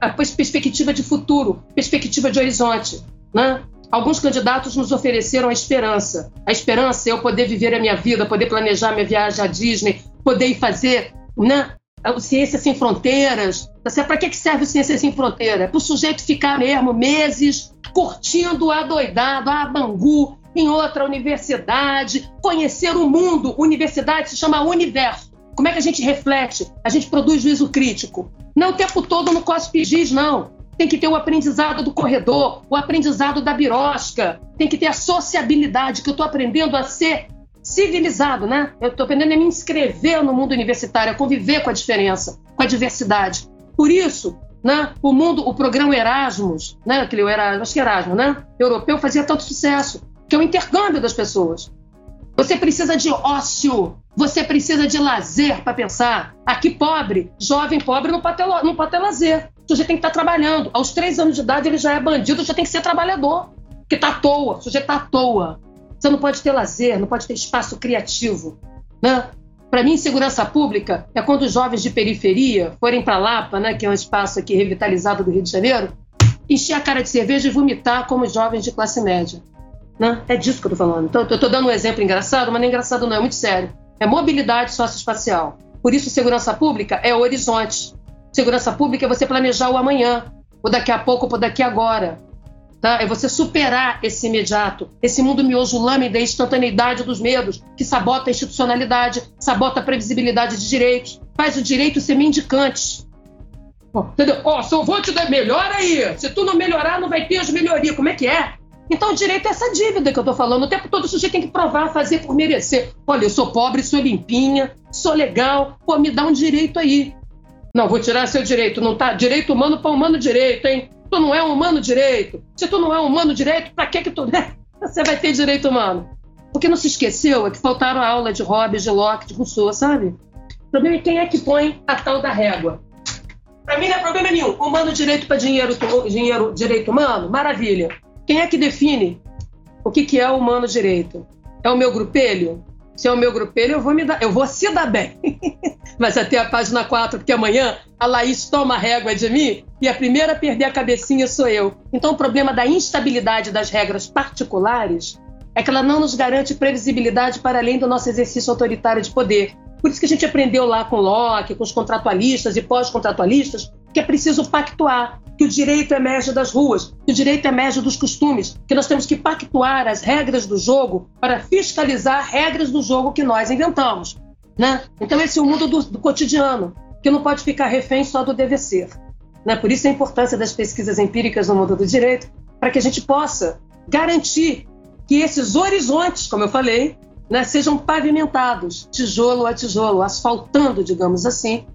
a perspectiva de futuro, perspectiva de horizonte. Né? Alguns candidatos nos ofereceram a esperança. A esperança é eu poder viver a minha vida, poder planejar minha viagem à Disney, poder ir fazer né, Ciência Sem Fronteiras. Para que serve Ciência Sem Fronteiras? É para o sujeito ficar mesmo meses curtindo a doidado, a Bangu, em outra universidade, conhecer o mundo. Universidade se chama universo. Como é que a gente reflete? A gente produz juízo crítico. Não o tempo todo no cospe não. Tem que ter o aprendizado do corredor, o aprendizado da birosca, tem que ter a sociabilidade, que eu estou aprendendo a ser civilizado, né? Eu estou aprendendo a me inscrever no mundo universitário, a conviver com a diferença, com a diversidade. Por isso, né? O mundo, o programa Erasmus, né? Aquele Erasmus, acho que Erasmus, né? Europeu fazia tanto sucesso, que é o intercâmbio das pessoas. Você precisa de ócio, você precisa de lazer para pensar. Aqui, pobre, jovem pobre, não pode ter, não pode ter lazer. O sujeito tem que estar tá trabalhando. Aos três anos de idade, ele já é bandido, já tem que ser trabalhador. Porque está à toa, o sujeito está à toa. Você não pode ter lazer, não pode ter espaço criativo. Né? Para mim, segurança pública é quando os jovens de periferia forem para Lapa, né, que é um espaço aqui revitalizado do Rio de Janeiro, encher a cara de cerveja e vomitar como os jovens de classe média. Né? É disso que eu estou falando. Então, eu estou dando um exemplo engraçado, mas não é engraçado não, é muito sério. É mobilidade socioespacial. Por isso, segurança pública é o horizonte. Segurança pública é você planejar o amanhã, o daqui a pouco, o daqui agora. Tá? É você superar esse imediato, esse mundo miojo lâmina da instantaneidade dos medos, que sabota a institucionalidade, sabota a previsibilidade de direitos, faz o direito ser mendicante. Oh, entendeu? Ó, oh, só vou te dar melhor aí. Se tu não melhorar, não vai ter as melhorias. Como é que é? Então, o direito é essa dívida que eu tô falando. O tempo todo o sujeito tem que provar, fazer por merecer. Olha, eu sou pobre, sou limpinha, sou legal. Pô, me dá um direito aí. Não, vou tirar seu direito. Não tá? Direito humano para humano direito, hein? Tu não é um humano direito, se tu não é um humano direito, para que que tu você vai ter direito humano? Porque não se esqueceu é que faltaram a aula de Hobbes, de Locke, de Rousseau, sabe? O problema é quem é que põe a tal da régua. Para mim não é problema nenhum. Humano direito para dinheiro, dinheiro, direito humano, maravilha. Quem é que define o que, que é humano direito? É o meu grupelho? Se é o meu grupelho, eu vou me dar, eu vou se dar bem. [LAUGHS] Mas até a página 4, porque amanhã a Laís toma a régua de mim e a primeira a perder a cabecinha sou eu. Então o problema da instabilidade das regras particulares é que ela não nos garante previsibilidade para além do nosso exercício autoritário de poder. Por isso que a gente aprendeu lá com Locke, com os contratualistas e pós-contratualistas, que é preciso pactuar, que o direito emerge das ruas, que o direito emerge dos costumes, que nós temos que pactuar as regras do jogo para fiscalizar regras do jogo que nós inventamos. Né? Então, esse é o mundo do, do cotidiano. que não pode ficar refém só do dever ser. Né? Por isso a importância das pesquisas empíricas no mundo do direito, para que a gente possa garantir que esses horizontes, como eu falei, né, sejam pavimentados, tijolo a tijolo, asfaltando, digamos assim,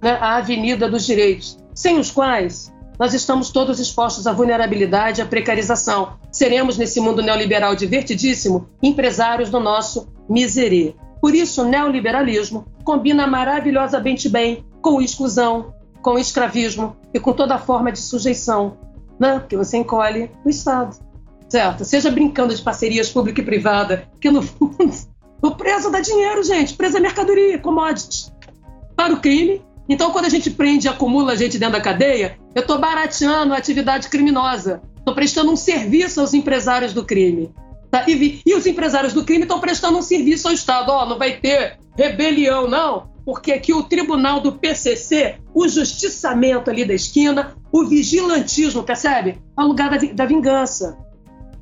né, a avenida dos direitos, sem os quais nós estamos todos expostos à vulnerabilidade e à precarização. Seremos, nesse mundo neoliberal divertidíssimo, empresários do nosso miserê. Por isso, o neoliberalismo combina maravilhosamente bem com exclusão, com escravismo e com toda forma de sujeição, né? que você encolhe o Estado. Certo? Seja brincando de parcerias pública e privada, que no fundo [LAUGHS] o preso dá dinheiro, gente. Preso é mercadoria, commodities. Para o crime, então, quando a gente prende e acumula gente dentro da cadeia, eu estou barateando a atividade criminosa. Estou prestando um serviço aos empresários do crime. Tá? E, e, os empresários do crime estão prestando um serviço ao Estado. Oh, não vai ter rebelião, não, porque aqui o tribunal do PCC, o justiçamento ali da esquina, o vigilantismo, percebe? É o lugar da, da vingança.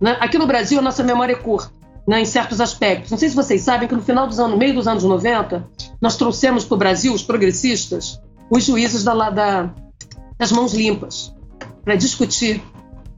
Né? Aqui no Brasil, a nossa memória é curta né, em certos aspectos. Não sei se vocês sabem que no final dos anos, no meio dos anos 90, nós trouxemos para o Brasil, os progressistas, os juízes da, da, das mãos limpas, para discutir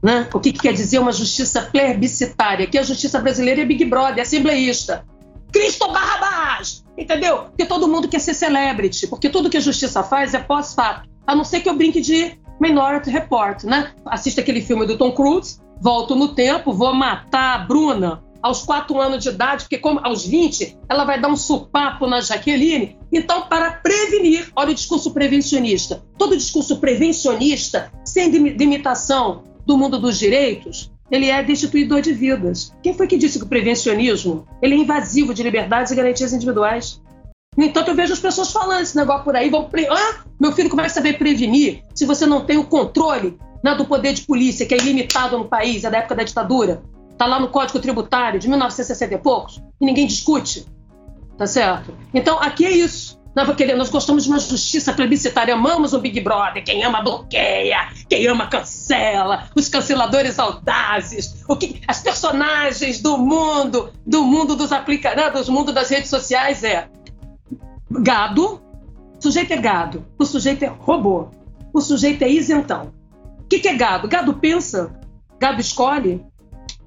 né, o que, que, quer dizer uma justiça plebiscitária, que a justiça brasileira é Big Brother, é assembleísta. Cristo Barrabás! Entendeu? Porque todo mundo quer ser celebrity, porque tudo que a justiça faz é pós-fato. A não ser que eu brinque de Minority Report, né? Assista aquele filme do Tom Cruise, volto no tempo, vou matar a Bruna aos 4 anos de idade, porque como aos 20 ela vai dar um supapo na Jaqueline. Então, para prevenir, olha o discurso prevencionista. Todo discurso prevencionista, sem limitação do mundo dos direitos, ele é destituidor de vidas. Quem foi que disse que o prevencionismo ele é invasivo de liberdades e garantias individuais? No entanto, eu vejo as pessoas falando esse negócio por aí, vão pre... ah, meu filho, como é que você vai prevenir se você não tem o controle né, do poder de polícia, que é ilimitado no país, é da época da ditadura? Está lá no Código Tributário de 1960 e poucos, e ninguém discute. Tá certo? Então, aqui é isso. Nós gostamos de uma justiça plebiscitária, amamos o Big Brother, quem ama bloqueia, quem ama cancela, os canceladores audazes, o que as personagens do mundo, do mundo dos aplicados, do mundo das redes sociais é gado, o sujeito é gado, o sujeito é robô, o sujeito é isentão. O que, que é gado? Gado pensa, gado escolhe,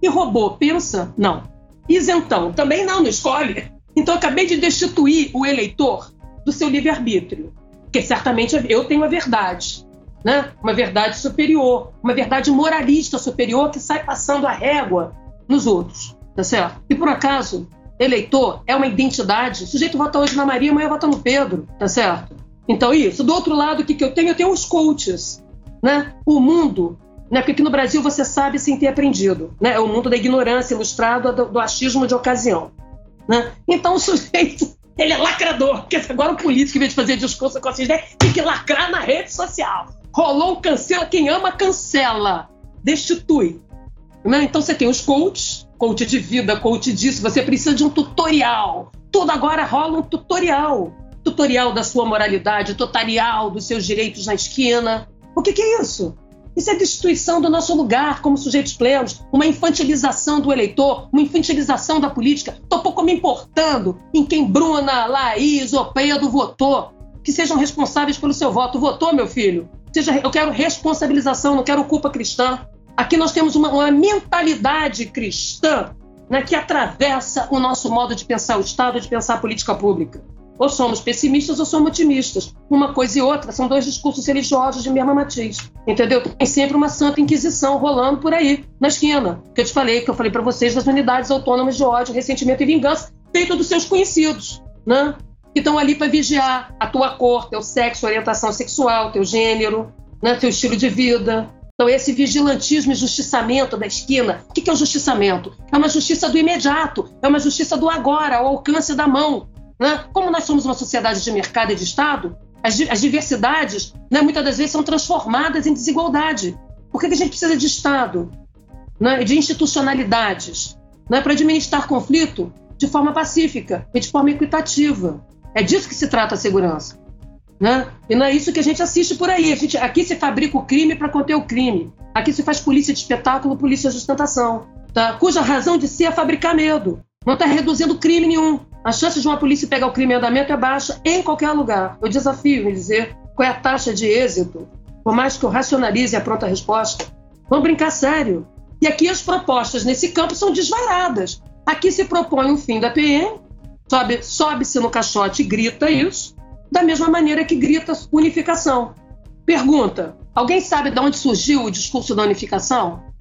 e robô pensa? Não. Isentão? Também não, não escolhe. Então, acabei de destituir o eleitor do seu livre-arbítrio. Porque certamente eu tenho a verdade. Né? Uma verdade superior, uma verdade moralista superior que sai passando a régua nos outros. Tá certo? E por acaso, eleitor é uma identidade. O sujeito vota hoje na Maria, amanhã vota no Pedro. Tá certo? Então, isso. Do outro lado, o que, que eu tenho? Eu tenho os coaches. Né? O mundo né? Porque aqui no Brasil você sabe sem ter aprendido. Né? É o mundo da ignorância ilustrado do, do achismo de ocasião. Né? Então o sujeito [LAUGHS] ele é lacrador, porque agora o político, em vez de fazer discurso com essas ideias, tem que lacrar na rede social. Rolou cancela, quem ama cancela, destitui. Né? Então você tem os coaches, coach de vida, coach disso, você precisa de um tutorial. Tudo agora rola um tutorial. Tutorial da sua moralidade, tutorial dos seus direitos na esquina. O que, que é isso? Isso é destituição do nosso lugar como sujeitos plenos, uma infantilização do eleitor, uma infantilização da política. Estou pouco me importando em quem Bruna, Laís ou Pedro votou, que sejam responsáveis pelo seu voto. Votou, meu filho? Seja, eu quero responsabilização, não quero culpa cristã. Aqui nós temos uma, uma mentalidade cristã né, que atravessa o nosso modo de pensar o Estado, de pensar a política pública. Ou somos pessimistas ou somos otimistas. Uma coisa e outra são dois discursos religiosos de mesma matiz. Entendeu? Tem sempre uma santa inquisição rolando por aí, na esquina. Que eu te falei, que eu falei para vocês das unidades autônomas de ódio, ressentimento e vingança, feito dos seus conhecidos, né? Que estão ali para vigiar a tua cor, teu sexo, orientação sexual, teu gênero, né? teu estilo de vida. Então, esse vigilantismo e justiçamento da esquina, o que é o justiçamento? É uma justiça do imediato, é uma justiça do agora, ao alcance da mão, né? Como nós somos uma sociedade de mercado e de Estado, as, as diversidades né, muitas das vezes são transformadas em desigualdade. Por que, que a gente precisa de Estado, né, de institucionalidades, né, para administrar conflito de forma pacífica e de forma equitativa? É disso que se trata a segurança. Né? E não é isso que a gente assiste por aí. A gente, aqui se fabrica o crime para conter o crime. Aqui se faz polícia de espetáculo, polícia de ostentação, tá? cuja razão de ser é fabricar medo. Não está reduzindo crime nenhum A chance de uma polícia pegar o crime em andamento é baixa em qualquer lugar. Eu desafio me dizer qual é a taxa de êxito, por mais que eu racionalize a pronta resposta. Vamos brincar sério. E aqui as propostas nesse campo são desvairadas. Aqui se propõe um fim da PM, sobe-se sobe no caixote e grita isso, da mesma maneira que grita unificação. Pergunta: alguém sabe de onde surgiu o discurso da unificação?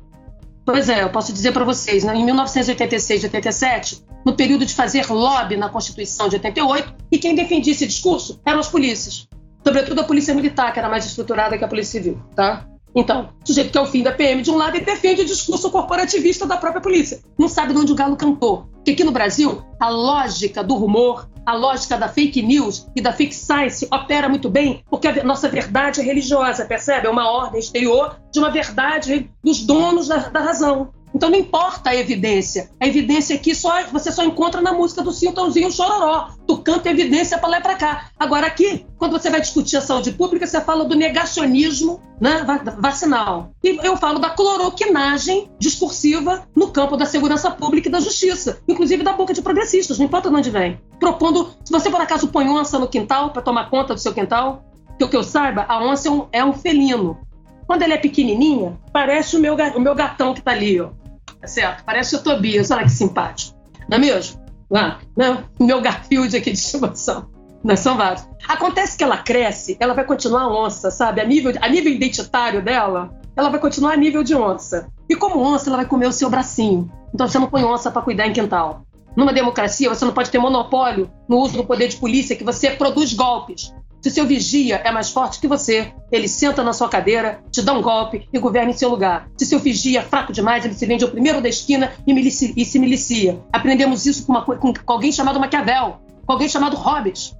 Pois é, eu posso dizer para vocês, né? em 1986 e 87, no período de fazer lobby na Constituição de 88, e quem defendia esse discurso eram as polícias, sobretudo a polícia militar, que era mais estruturada que a polícia civil, tá? Então, o sujeito que é o fim da PM de um lado e defende o discurso corporativista da própria polícia. Não sabe de onde o galo cantou. Porque aqui no Brasil, a lógica do rumor, a lógica da fake news e da fake science opera muito bem, porque a nossa verdade é religiosa, percebe? É uma ordem exterior de uma verdade dos donos da, da razão. Então não importa a evidência. A evidência aqui só você só encontra na música do Cintãozinho Chororó. Tu canta evidência para lá e para cá. Agora aqui, quando você vai discutir a saúde pública, você fala do negacionismo né, vacinal. E eu falo da cloroquinagem discursiva no campo da segurança pública e da justiça, inclusive da boca de progressistas, não importa de onde vem. Propondo, se você por acaso põe onça no quintal para tomar conta do seu quintal, que o que eu saiba, a onça é um, é um felino. Quando ele é pequenininha, parece o meu, o meu gatão que está ali, ó certo? Parece o Tobias, olha que simpático. Não é mesmo? Lá, né? Meu Garfield aqui de estimação. Nós são vários. Acontece que ela cresce, ela vai continuar onça, sabe? A nível, a nível identitário dela, ela vai continuar a nível de onça. E como onça, ela vai comer o seu bracinho. Então você não põe onça para cuidar em quintal. Numa democracia, você não pode ter monopólio no uso do poder de polícia, que você produz golpes. Se seu vigia é mais forte que você, ele senta na sua cadeira, te dá um golpe e governa em seu lugar. Se seu vigia é fraco demais, ele se vende ao primeiro da esquina e, milicia, e se milicia. Aprendemos isso com, uma, com alguém chamado Maquiavel, com alguém chamado Hobbes.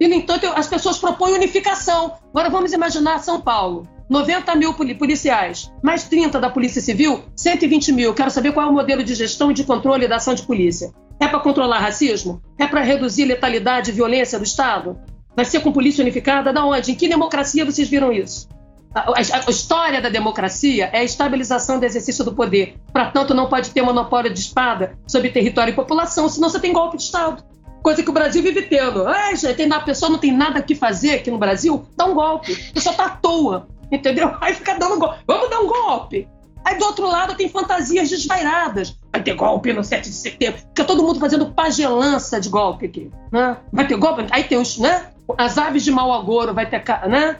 E, no entanto, as pessoas propõem unificação. Agora vamos imaginar São Paulo. 90 mil policiais, mais 30 da Polícia Civil, 120 mil. Quero saber qual é o modelo de gestão e de controle da ação de polícia. É para controlar racismo? É para reduzir letalidade e violência do Estado? Vai ser com polícia unificada? Da onde? Em que democracia vocês viram isso? A, a, a, história da democracia é a estabilização do exercício do poder. Portanto, não pode ter monopólio de espada sobre território e população, senão você tem golpe de Estado. Coisa que o Brasil vive tendo. Ai, gente, a pessoa não tem nada que fazer aqui no Brasil, dá um golpe. A pessoa tá à toa, entendeu? Aí fica dando golpe. Vamos dar um golpe. Aí do outro lado tem fantasias desvairadas. Vai ter golpe no 7 de setembro. Fica todo mundo fazendo pagelança de golpe aqui. Né? Vai ter golpe. Aí tem os, né? As aves de mau agouro vai ter, né?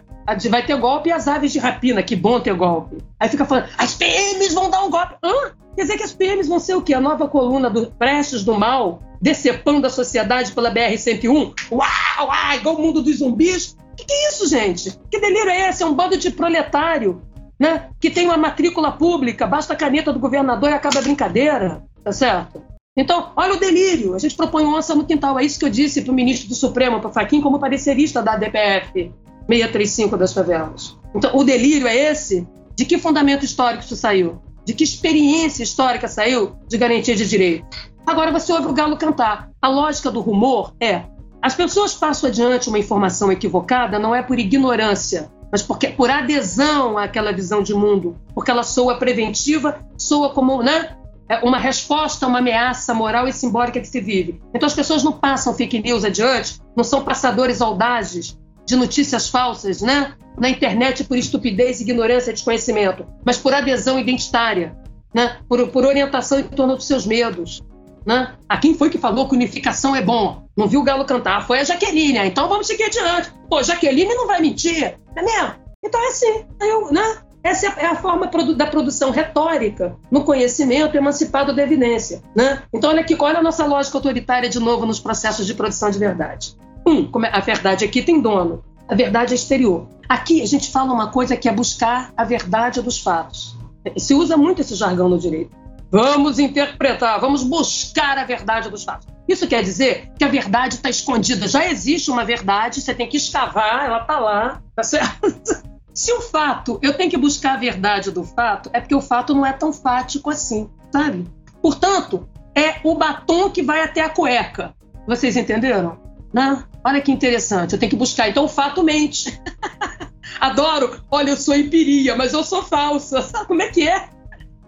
Vai ter golpe e as aves de rapina, que bom ter golpe. Aí fica falando, as PMs vão dar um golpe. Hã? Quer dizer que as PMs vão ser o quê? A nova coluna do Prestes do Mal, decepando a sociedade pela BR-101? Uau, uau, igual o mundo dos zumbis? Que que é isso, gente? Que delírio é esse? É um bando de proletário, né? Que tem uma matrícula pública, basta a caneta do governador e acaba a brincadeira, tá certo? Então, olha o delírio. A gente propõe onça no quintal. É isso que eu disse para o ministro do Supremo, para Faquim, como parecerista da DPF 635 das favelas. Então, o delírio é esse? De que fundamento histórico isso saiu? De que experiência histórica saiu de garantia de direito? Agora você ouve o galo cantar. A lógica do rumor é: as pessoas passam adiante uma informação equivocada não é por ignorância, mas porque por adesão àquela visão de mundo, porque ela soa preventiva, soa como, né? É uma resposta a uma ameaça moral e simbólica que se vive. Então as pessoas não passam fake news adiante, não são passadores audazes de notícias falsas, né? Na internet por estupidez, ignorância e desconhecimento, mas por adesão identitária, né? Por, por orientação em torno dos seus medos, né? A quem foi que falou que unificação é bom? Não viu o galo cantar? Foi a Jaqueline. Ah, então vamos seguir adiante. Pô, Jaqueline não vai mentir, é mesmo? Então é assim, eu, né? Essa é a forma da produção retórica no conhecimento emancipado da evidência. Né? Então, olha aqui, olha a nossa lógica autoritária de novo nos processos de produção de verdade. Um, é, a verdade aqui tem dono, a verdade é exterior. Aqui a gente fala uma coisa que é buscar a verdade dos fatos. Se usa muito esse jargão no direito. Vamos interpretar, vamos buscar a verdade dos fatos. Isso quer dizer que a verdade está escondida. Já existe uma verdade, você tem que escavar, ela está lá, tá certo? Se o fato, eu tenho que buscar a verdade do fato, é porque o fato não é tão fático assim, sabe? Portanto, é o batom que vai até a cueca. Vocês entenderam? Né? Olha que interessante, eu tenho que buscar. Então o fato mente. [LAUGHS] Adoro. Olha, eu sou empiria, mas eu sou falsa. Sabe [LAUGHS] como é que é?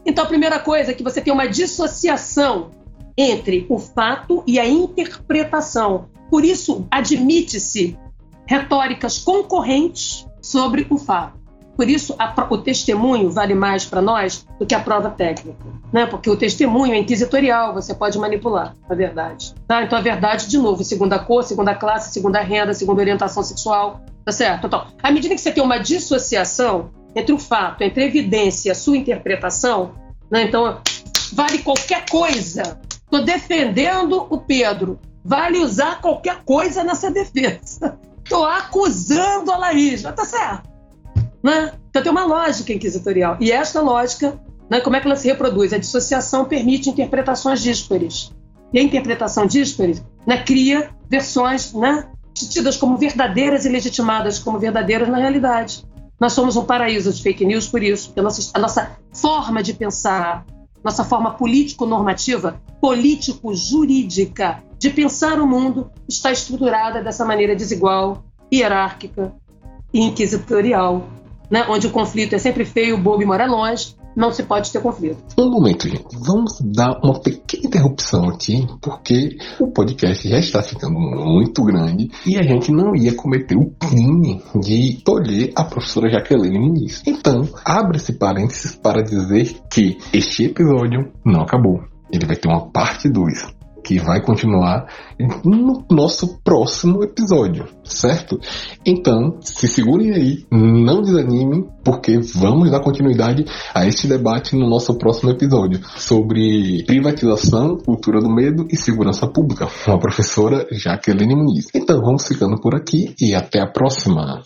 Então a primeira coisa é que você tem uma dissociação entre o fato e a interpretação. Por isso, admite-se retóricas concorrentes sobre o fato. Por isso, a, o testemunho vale mais para nós do que a prova técnica, né? Porque o testemunho é inquisitorial, você pode manipular a verdade. Tá? Então, a verdade, de novo, segunda cor, segunda classe, segunda renda, segunda orientação sexual, tá certo? Então, à medida que você tem uma dissociação entre o fato, entre a evidência e a sua interpretação, né? então, vale qualquer coisa. Estou defendendo o Pedro. Vale usar qualquer coisa nessa defesa. Estou acusando a Laís. Tá certo. Né? Então tem uma lógica inquisitorial. E esta lógica, né, como é que ela se reproduz? A dissociação permite interpretações díspares. E a interpretação díspare né, cria versões né, tidas como verdadeiras e legitimadas como verdadeiras na realidade. Nós somos um paraíso de fake news por isso, porque a nossa, a nossa forma de pensar, nossa forma político-normativa, político-jurídica de pensar o mundo está estruturada dessa maneira desigual, hierárquica e inquisitorial né, onde o conflito é sempre feio, bobo e mora longe, não se pode ter conflito.
Um momento, gente. Vamos dar uma pequena interrupção aqui, porque o podcast já está ficando muito grande e a gente não ia cometer o crime de tolher a professora Jaqueline Muniz. Então, abre-se parênteses para dizer que este episódio não acabou. Ele vai ter uma parte 2 que vai continuar no nosso próximo episódio, certo? Então, se segurem aí, não desanimem, porque vamos dar continuidade a este debate no nosso próximo episódio sobre privatização, cultura do medo e segurança pública, com a professora Jaqueline Muniz. Então, vamos ficando por aqui e até a próxima.